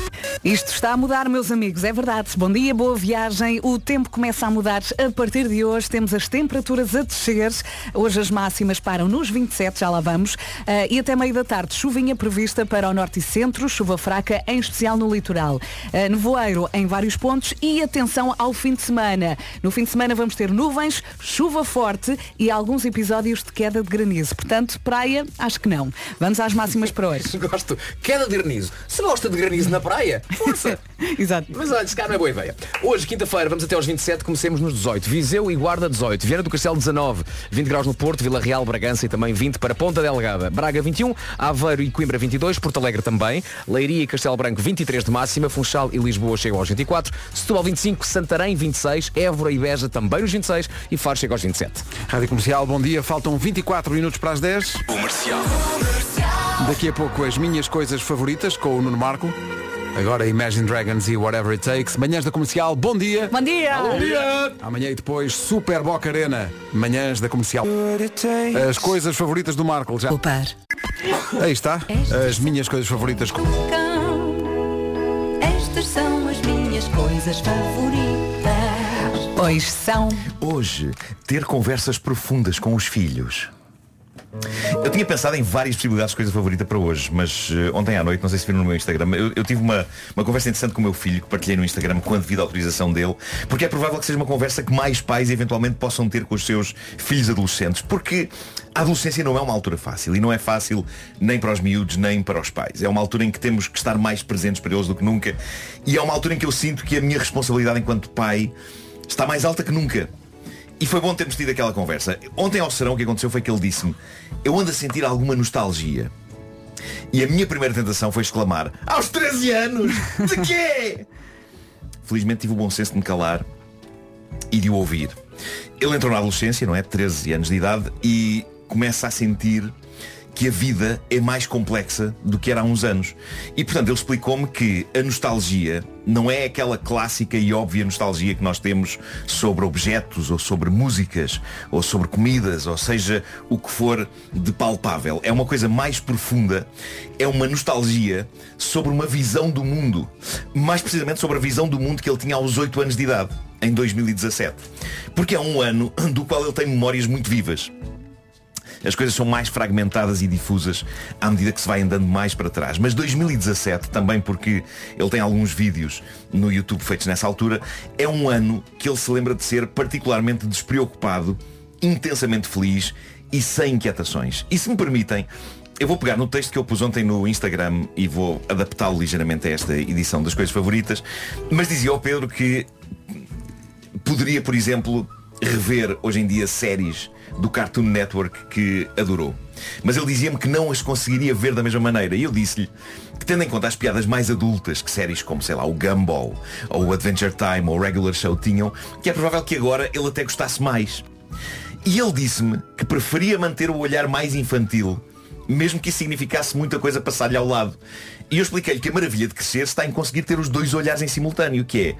Isto está a mudar, meus amigos, é verdade. Bom dia, boa viagem. O tempo começa a mudar a partir de hoje. Temos as temperaturas a descer. Hoje as máximas param nos 27, já lá vamos. Ah, e até meio da tarde, chuvinha prevista para o norte e centro, chuva fraca, em especial no litoral. Ah, nevoeiro em vários pontos e atenção ao fim de semana. No fim de semana vamos ter nuvens, chuva forte e alguns episódios de queda de granizo. Portanto, praia, acho que não. Vamos às máximas para hoje. [laughs] Gosto. Queda de granizo. Se gosta de granizo na praia, força. Exato. Mas olha, se calhar não é boa ideia. Hoje, quinta-feira, vamos até aos 27, comecemos nos 18. Viseu e Guarda 18. Viana do Castelo 19. 20 graus no Porto, Vila Real, Bragança e também 20 para Ponta Delgada. Braga 21, Aveiro e Coimbra 22, Porto Alegre também. Leiria e Castelo Branco 23 de máxima. Funchal e Lisboa chegam aos 24. Setúbal 25, Santarém 26. Évora e Beja também nos 26 e Faro chega aos 27. Rádio Comercial, bom dia. Faltam 24 minutos para as 10. Comercial. Daqui a pouco as minhas coisas favoritas com o Nuno Marco. Agora Imagine Dragons e Whatever It Takes. Manhãs da Comercial, bom dia. Bom dia. Bom dia. Amanhã e depois Super Boca Arena. Manhãs da Comercial. As coisas favoritas do Marco. Já. Poupar. Aí está. As minhas coisas favoritas. Estas são as minhas coisas favoritas. Pois são. Hoje, ter conversas profundas com os filhos. Eu tinha pensado em várias possibilidades de coisa favorita para hoje, mas eh, ontem à noite, não sei se viram no meu Instagram, eu, eu tive uma, uma conversa interessante com o meu filho que partilhei no Instagram com a devida autorização dele, porque é provável que seja uma conversa que mais pais eventualmente possam ter com os seus filhos adolescentes, porque a adolescência não é uma altura fácil e não é fácil nem para os miúdos nem para os pais. É uma altura em que temos que estar mais presentes para eles do que nunca e é uma altura em que eu sinto que a minha responsabilidade enquanto pai está mais alta que nunca. E foi bom termos tido aquela conversa. Ontem ao serão o que aconteceu foi que ele disse-me Eu ando a sentir alguma nostalgia E a minha primeira tentação foi exclamar Aos 13 anos! De quê? [laughs] Felizmente tive o bom senso de me calar E de o ouvir Ele entrou na adolescência, não é? 13 anos de idade E começa a sentir que a vida é mais complexa do que era há uns anos. E portanto ele explicou-me que a nostalgia não é aquela clássica e óbvia nostalgia que nós temos sobre objetos ou sobre músicas ou sobre comidas, ou seja, o que for de palpável. É uma coisa mais profunda, é uma nostalgia sobre uma visão do mundo. Mais precisamente sobre a visão do mundo que ele tinha aos 8 anos de idade, em 2017. Porque é um ano do qual ele tem memórias muito vivas. As coisas são mais fragmentadas e difusas à medida que se vai andando mais para trás. Mas 2017, também porque ele tem alguns vídeos no YouTube feitos nessa altura, é um ano que ele se lembra de ser particularmente despreocupado, intensamente feliz e sem inquietações. E se me permitem, eu vou pegar no texto que eu pus ontem no Instagram e vou adaptá-lo ligeiramente a esta edição das coisas favoritas, mas dizia ao Pedro que poderia, por exemplo, rever hoje em dia séries do Cartoon Network que adorou. Mas ele dizia-me que não as conseguiria ver da mesma maneira. E eu disse-lhe que tendo em conta as piadas mais adultas que séries como, sei lá, o Gumball, ou o Adventure Time, ou o Regular Show tinham, que é provável que agora ele até gostasse mais. E ele disse-me que preferia manter o olhar mais infantil, mesmo que isso significasse muita coisa passar-lhe ao lado. E eu expliquei-lhe que a maravilha de crescer está em conseguir ter os dois olhares em simultâneo, que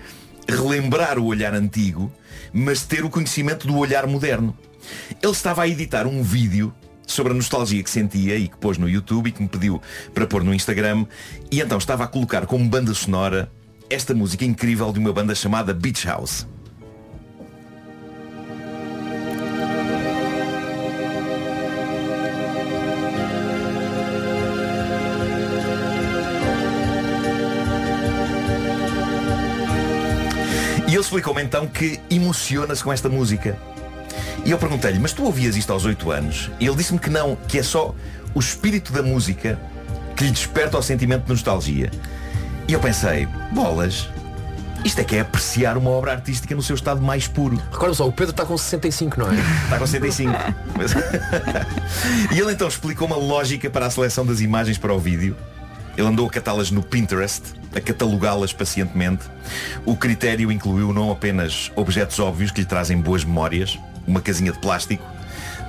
é relembrar o olhar antigo, mas ter o conhecimento do olhar moderno. Ele estava a editar um vídeo sobre a nostalgia que sentia e que pôs no YouTube e que me pediu para pôr no Instagram e então estava a colocar como banda sonora esta música incrível de uma banda chamada Beach House. E ele explicou-me então que emociona-se com esta música e eu perguntei-lhe, mas tu ouvias isto aos 8 anos? E ele disse-me que não, que é só o espírito da música que lhe desperta o sentimento de nostalgia. E eu pensei, bolas, isto é que é apreciar uma obra artística no seu estado mais puro. Recorda só, o Pedro está com 65, não é? Está [laughs] com 65. Mas- [laughs] e ele então explicou uma lógica para a seleção das imagens para o vídeo. Ele andou a catá-las no Pinterest, a catalogá-las pacientemente. O critério incluiu não apenas objetos óbvios que lhe trazem boas memórias, uma casinha de plástico,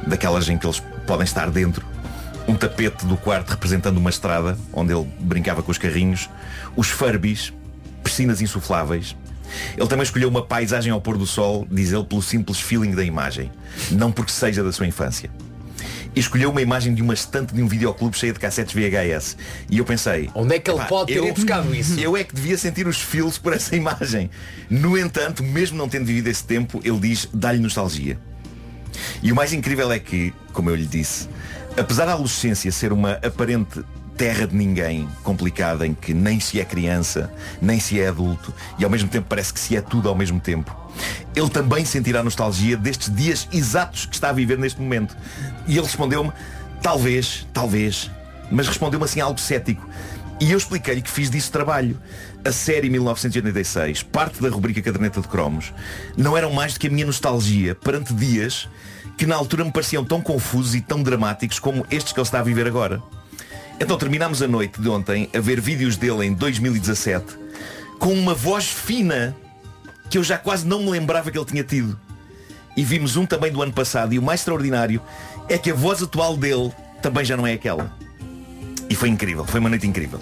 daquelas em que eles podem estar dentro, um tapete do quarto representando uma estrada, onde ele brincava com os carrinhos, os Furbies, piscinas insufláveis. Ele também escolheu uma paisagem ao pôr do sol, diz ele, pelo simples feeling da imagem, não porque seja da sua infância. E escolheu uma imagem de uma estante de um videoclube cheia de cassetes VHS. E eu pensei, onde é que ele pode ter buscado isso? Eu é que devia sentir os feels por essa imagem. No entanto, mesmo não tendo vivido esse tempo, ele diz, dá-lhe nostalgia. E o mais incrível é que, como eu lhe disse, apesar da adolescência ser uma aparente terra de ninguém complicada em que nem se é criança, nem se é adulto e ao mesmo tempo parece que se é tudo ao mesmo tempo, ele também sentirá nostalgia destes dias exatos que está a viver neste momento. E ele respondeu-me, talvez, talvez, mas respondeu-me assim algo cético. E eu expliquei-lhe que fiz disso trabalho. A série 1986, parte da rubrica Caderneta de Cromos, não eram mais do que a minha nostalgia perante dias que na altura me pareciam tão confusos e tão dramáticos como estes que ele está a viver agora. Então terminámos a noite de ontem a ver vídeos dele em 2017 com uma voz fina que eu já quase não me lembrava que ele tinha tido. E vimos um também do ano passado e o mais extraordinário é que a voz atual dele também já não é aquela. E foi incrível, foi uma noite incrível.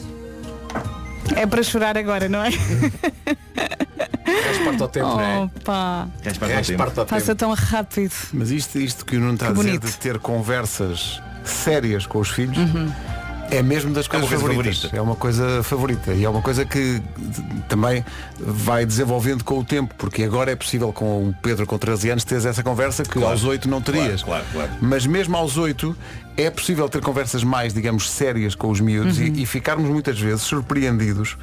É para chorar agora, não é? Faz parte ao tempo, não é? Opa. Faz parte ao tempo. Passa tão rápido. Mas isto, isto que o Nuno está Que a dizer bonito. de ter conversas sérias com os filhos Uhum. É mesmo das É coisas coisa favoritas. favorita. É uma coisa favorita. E é uma coisa que também vai desenvolvendo com o tempo, porque agora é possível com o Pedro com 13 anos teres essa conversa que aos 8 não terias. Claro, claro, claro. Mas mesmo aos 8 é possível ter conversas mais, digamos, sérias com os miúdos Uhum. e, e ficarmos muitas vezes surpreendidos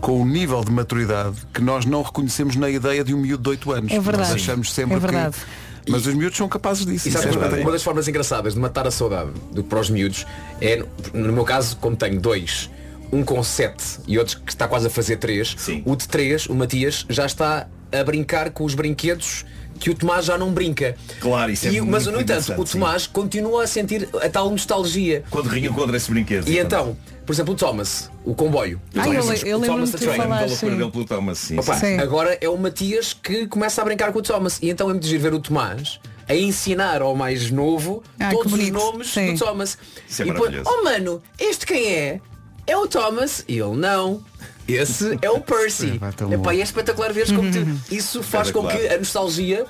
com o nível de maturidade que nós não reconhecemos na ideia de um miúdo de 8 anos. É verdade. Nós achamos sempre É verdade. que. Mas os miúdos são capazes disso. E Isso sabe é uma, uma das formas engraçadas de matar a saudade do, para os miúdos é, no meu caso, como tenho dois, um com sete e outro que está quase a fazer três, o de três, o Matias, já está a brincar com os brinquedos que o Tomás já não brinca. Claro, isso é E- Mas, muito no entanto, o Tomás continua a sentir a tal nostalgia. Quando rinham contra esses brinquedos. E então, por exemplo, o Thomas, o comboio. Ah, O eu lembro-me de falar, sim. pelo Thomas, sim. Opa, sim. agora é o Matias que começa a brincar com o Thomas. E então é muito giro ver o Tomás a ensinar ao mais novo Ah, todos os nomes Sim. do Thomas. Isso é e depois, oh mano, este quem é? É o Thomas. E ele não. Esse é o Percy. Epá, e é espetacular ver como tu- isso faz com que a nostalgia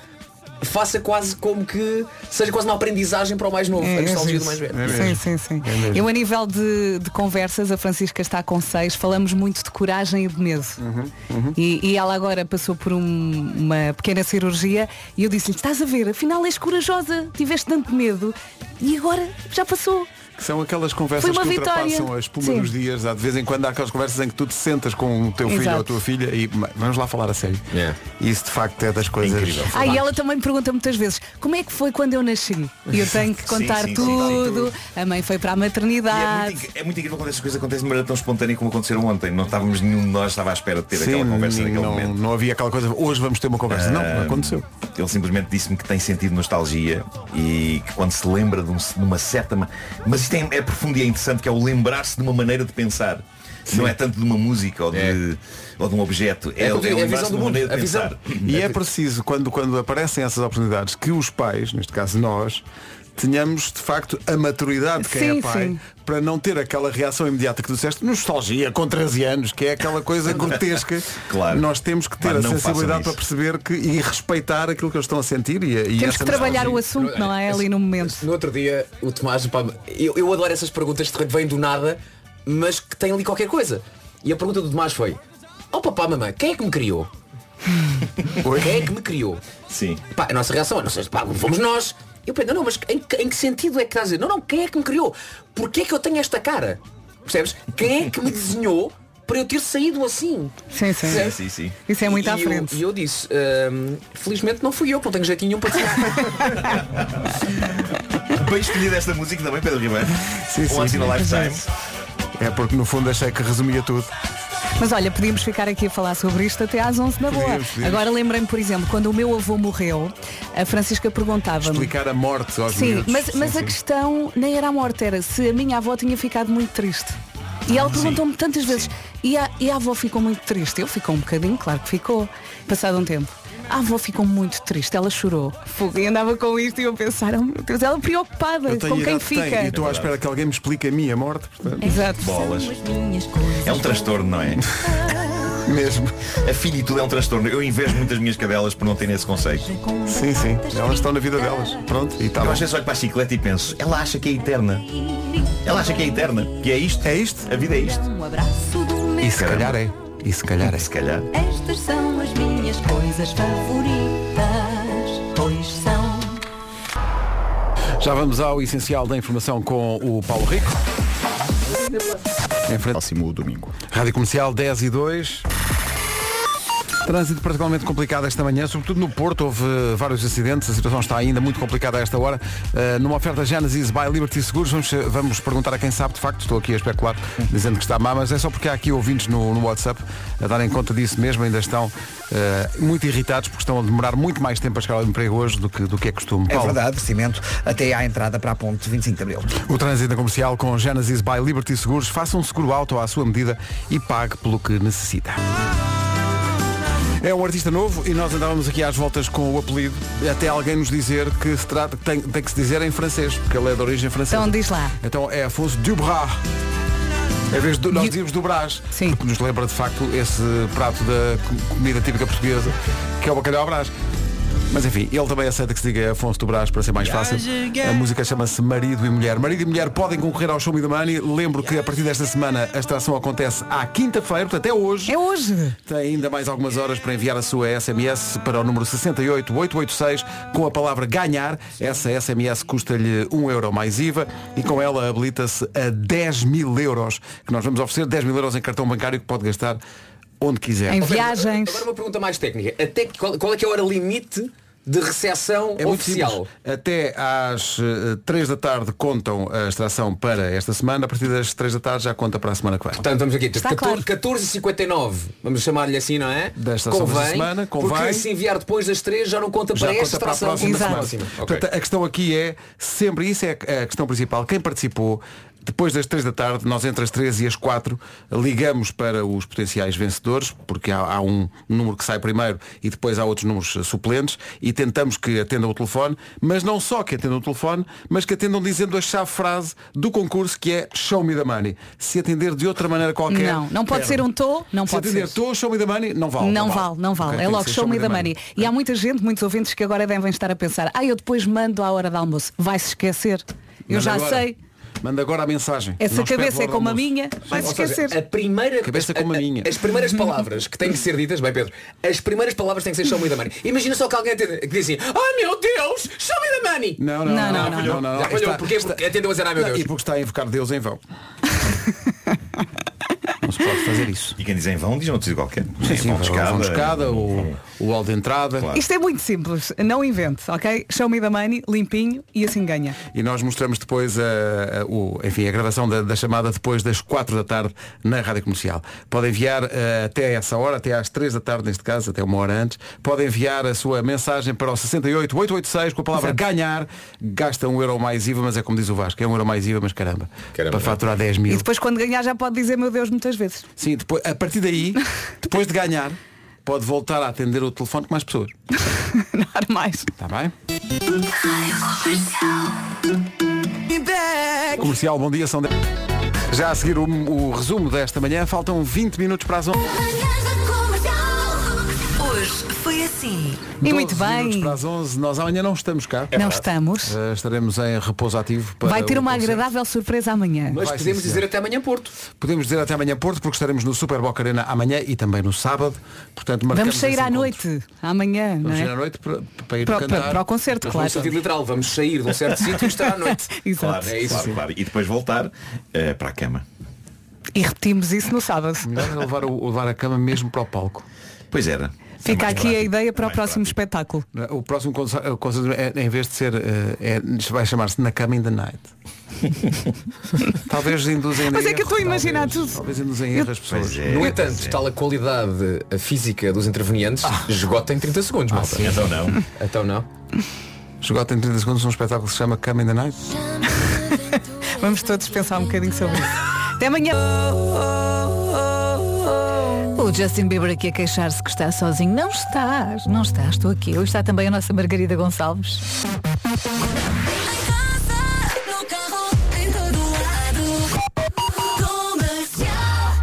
faça quase como que seja quase uma aprendizagem para o mais novo. É, a nostalgia é do mais velho. Sim, sim, sim. Eu a nível de, de conversas, a Francisca está com seis, falamos muito de coragem e de medo. Uhum, E, e ela agora passou por um- uma pequena cirurgia e eu disse-lhe, estás a ver, afinal és corajosa, tiveste tanto medo e agora já passou. Que são aquelas conversas que vitória. ultrapassam a espuma Sim. dos dias. Há de vez em quando há aquelas conversas em que tu te sentas com o teu filho Exato. ou a tua filha e "Ma- vamos lá falar a sério. E isso de facto é das coisas. Ah, e ela também me pergunta muitas vezes, como é que foi quando eu nasci? E eu tenho que [laughs] Sim, contar sim, sim, tudo. A mãe foi para a E é maternidade. muito, é muito incrível quando essas coisas acontecem de maneira tão espontânea como aconteceram ontem. Não estávamos nenhum de nós estava à espera de ter Sim, aquela conversa naquele não, momento. não havia aquela coisa, hoje vamos ter uma conversa. não, aconteceu. Ele simplesmente disse-me que tem sentido nostalgia e que quando se lembra de, um- de uma certa. ma- Mas isto é, é profundo e é interessante, que é o lembrar-se de uma maneira de pensar. Não é tanto de uma música ou de, ou de um objeto. É, É é, é a lembrar-se visão de uma do maneira mundo, de a visão. pensar. E é preciso, quando, quando aparecem essas oportunidades, que os pais, neste caso nós, tenhamos de facto a maturidade de quem Sim, é pai sim. para não ter aquela reação imediata que tu disseste, nostalgia com 13 anos, que é aquela coisa [laughs] grotesca. Claro. Nós temos que ter a sensibilidade para perceber que, e respeitar aquilo que eles estão a sentir e, e Temos essa que trabalhar o nostalgia. assunto, não é? Ali no momento. No outro dia, o Tomás, pá, eu, eu adoro essas perguntas que vêm do nada, mas que têm ali qualquer coisa. E a pergunta do Tomás foi, oh papá, mamãe, quem é que me criou? quem é que me criou? Sim. Pá, a nossa reação é, não sei, pá, fomos nós. Eu penso, não, mas em, que- em que sentido é que estás a dizer? Não, não, quem é que me criou? Porquê é que eu tenho esta cara? Percebes? Quem é que me desenhou para eu ter saído assim. Sim, sim. Sim, sim, sim. Isso é muito e à eu- frente. E eu, disse, hum, felizmente não fui eu, que não tenho jeitinho nenhum para. [laughs] Bem escolhida esta música também, Pedro Ribeiro. Sim, sim. Once in a lifetime. É porque no fundo achei que resumia tudo. Mas olha, podíamos ficar aqui a falar sobre isto até às 11 da boa. Podíamos, podíamos. Agora lembrei-me, por exemplo, quando o meu avô morreu, a Francisca perguntava-me. Explicar a morte aos Sim, miúdos. mas, mas Sim, a sim. questão nem era a morte, era se a minha avó tinha ficado muito triste. E ela Sim. perguntou-me tantas vezes, e a, e a avó ficou muito triste? Eu ficou um bocadinho, claro que ficou. Passado um tempo. A avó ficou muito triste, ela chorou. Fogo, E andava com isto e eu pensar, oh meu Deus, ela preocupada Eu tenho com quem fica. E estou à espera que alguém me explique a minha morte. Portanto. Exato. Bolas. É um transtorno, não é? [laughs] Mesmo. A filitude é um transtorno. Eu invejo muitas minhas cadelas por não terem esse conceito. Sim, sim. Elas estão na vida delas. Pronto, e tá Eu bom. às vezes olho para a chiclete e penso, ela acha que é eterna. Ela acha que é eterna. Que é isto. É isto. A vida é isto. Um abraço do meu E se calhar é. E se calhar é. Se calhar. Coisas favoritas. Pois são. Já vamos ao essencial da informação com o Paulo Rico. Em frente. Próximo domingo. Rádio Comercial 10 e 2. Trânsito particularmente complicado esta manhã, sobretudo no Porto, houve eh, vários acidentes, a situação está ainda muito complicada a esta hora. Eh, numa oferta Genesis by Liberty Seguros, vamos, eh, vamos perguntar a quem sabe, de facto, estou aqui a especular, dizendo que está má, mas é só porque há aqui ouvintes no, no WhatsApp a darem conta disso mesmo, ainda estão eh, muito irritados porque estão a demorar muito mais tempo a chegar ao emprego hoje do que, do que é costume. É Paulo. verdade, cimento até à entrada para a ponte 25 de Abril. O trânsito comercial com Genesis by Liberty Seguros. Faça um seguro auto à sua medida e pague pelo que necessita. É um artista novo e nós andávamos aqui às voltas com o apelido até alguém nos dizer que se trata, tem, tem que se dizer em francês, porque ele é de origem francesa. Então diz lá. Então é Afonso Dubras. Em vez de nós dizíamos do Brás, porque nos lembra de facto esse prato da co- comida típica portuguesa, que é o bacalhau Brás. Mas enfim, ele também aceita que se diga Afonso do Brás para ser mais fácil. A música chama-se Marido e Mulher. Marido e Mulher podem concorrer ao Show Me the Money. Lembro que a partir desta semana a extração acontece à quinta-feira, portanto é hoje. É hoje. Tem ainda mais algumas horas para enviar a sua SMS para o número 68886 com a palavra ganhar. Essa SMS custa-lhe 1 euro mais IVA e com ela habilita-se a 10 mil euros, que nós vamos oferecer 10 mil euros em cartão bancário que pode gastar onde quiser. Em viagens. Agora uma pergunta mais técnica. Até que- qual, qual é que é a hora limite de recepção É oficial? Até às 3 da tarde contam a extração para esta semana, a partir das 3 da tarde já conta para a semana que vem. Portanto, vamos aqui. Está 14, claro. 14,59. Vamos chamar-lhe assim, não é? Da extração desta semana, convém. Porque se enviar depois das 3 já não conta Já para conta esta para a extração. próxima Exato. semana. Ok. Portanto, a questão aqui é sempre, isso é a questão principal, quem participou, depois das 3 da tarde, nós entre as 3 e as 4 ligamos para os potenciais vencedores, porque há, há um número que sai primeiro e depois há outros números suplentes e tentamos que atendam o telefone, mas não só que atendam o telefone, mas que atendam dizendo a chave-frase do concurso que é Show Me the Money. Se atender de outra maneira qualquer. Não, não pode ser um tô, não Se pode atender ser. tô, Show Me the Money, não vale. Não vale, não vale. Ok, é logo show me the money. E há muita gente, muitos ouvintes que agora devem estar a pensar, ah, eu depois mando à hora do almoço. Vai-se esquecer. Eu Manda já agora. sei. Manda agora a mensagem. Essa Não cabeça é como a minha, vai-se esquecer. a primeira Cabeça as- como a minha. As primeiras palavras que têm que ser ditas, bem Pedro, as primeiras palavras têm que ser show me the money. Imagina só que alguém atende, que diz assim, ai meu Deus, show me the money. Não, não, não, não, não, não, Já falhou, Está- porquê? está- Porque atendeu a dizer, ai meu Não, Deus. E porque está a invocar Deus em vão. não [laughs] se pode fazer isso. E quem diz em vão diz outro qualquer. Sim, Em sim, vão o de vão de escada, escada, o, hall de entrada. Isto é muito simples, não invente, ok? Show me the money, limpinho e assim ganha. E nós mostramos depois a, a- o, enfim, a gravação da, da chamada depois das 4 da tarde na Rádio Comercial. Pode enviar eh, até essa hora, até às 3 da tarde neste caso, até uma hora antes, pode enviar a sua mensagem para o 68886 com a palavra ganhar. Gasta um euro mais IVA, mas é como diz o Vasco, é um euro mais IVA, mas caramba. para faturar 10 mil. E depois quando ganhar já pode dizer meu Deus muitas vezes. Sim, depois, a partir daí, [laughs] depois de ganhar, pode voltar a atender o telefone com mais pessoas. [laughs] Há mais. Está bem? Comercial, bom dia, são 10. Já a seguir o, o resumo desta manhã, faltam 20 minutos para as 11. Hoje assim. E muito 12 minutos bem. para as 11, nós amanhã não estamos cá. Não estamos. Eh, estaremos em repouso ativo para Vai ter uma concerto. agradável surpresa amanhã. Mas Vai, podemos sim, dizer até amanhã Porto. Podemos dizer até amanhã Porto, porque estaremos no Super Boca Arena amanhã e também no sábado. Portanto, Vamos sair à noite, amanhã, Vamos sair à é? noite para, para ir Para- cantar. para- para o concerto, Mas claro. no sentido literal, vamos sair de um certo [laughs] sítio e estar à noite. Exato. Claro, É isso. claro, claro. E depois voltar eh, para a cama. E repetimos isso no sábado. Melhor era levar, o- levar a cama mesmo para o palco. Pois era. Fica aqui a ideia para o próximo espetáculo. O próximo concerto é, em vez de ser eh, é, vai chamar-se Na Cama in the Night. [laughs] Talvez induzem Mas é que eu estou a erro, imaginar talvez, tudo. Talvez induzem erro as pessoas. É. No entanto, tal a qualidade a física dos intervenientes, esgota em 30 segundos, malta. sim. Então não. Então não. Esgota em 30 segundos um espetáculo que se chama Cama in the Night. [laughs] Vamos todos pensar um bocadinho sobre isso. Até amanhã. [laughs] Justin Bieber aqui a queixar-se que está sozinho. Não estás, não estás, estou aqui. Hoje está também a nossa Margarida Gonçalves.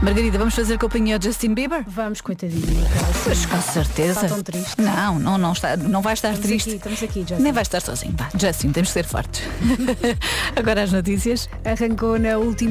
Margarida, vamos fazer companhia ao Justin Bieber? Vamos, coitadinho. Pois, com certeza. Está tão triste. Não, não, não, está, não vai estar Estamos triste. aqui, estamos aqui, Justin. Nem vai estar sozinho. Vá, Justin, temos de ser fortes. [laughs] Agora as notícias. Arrancou na última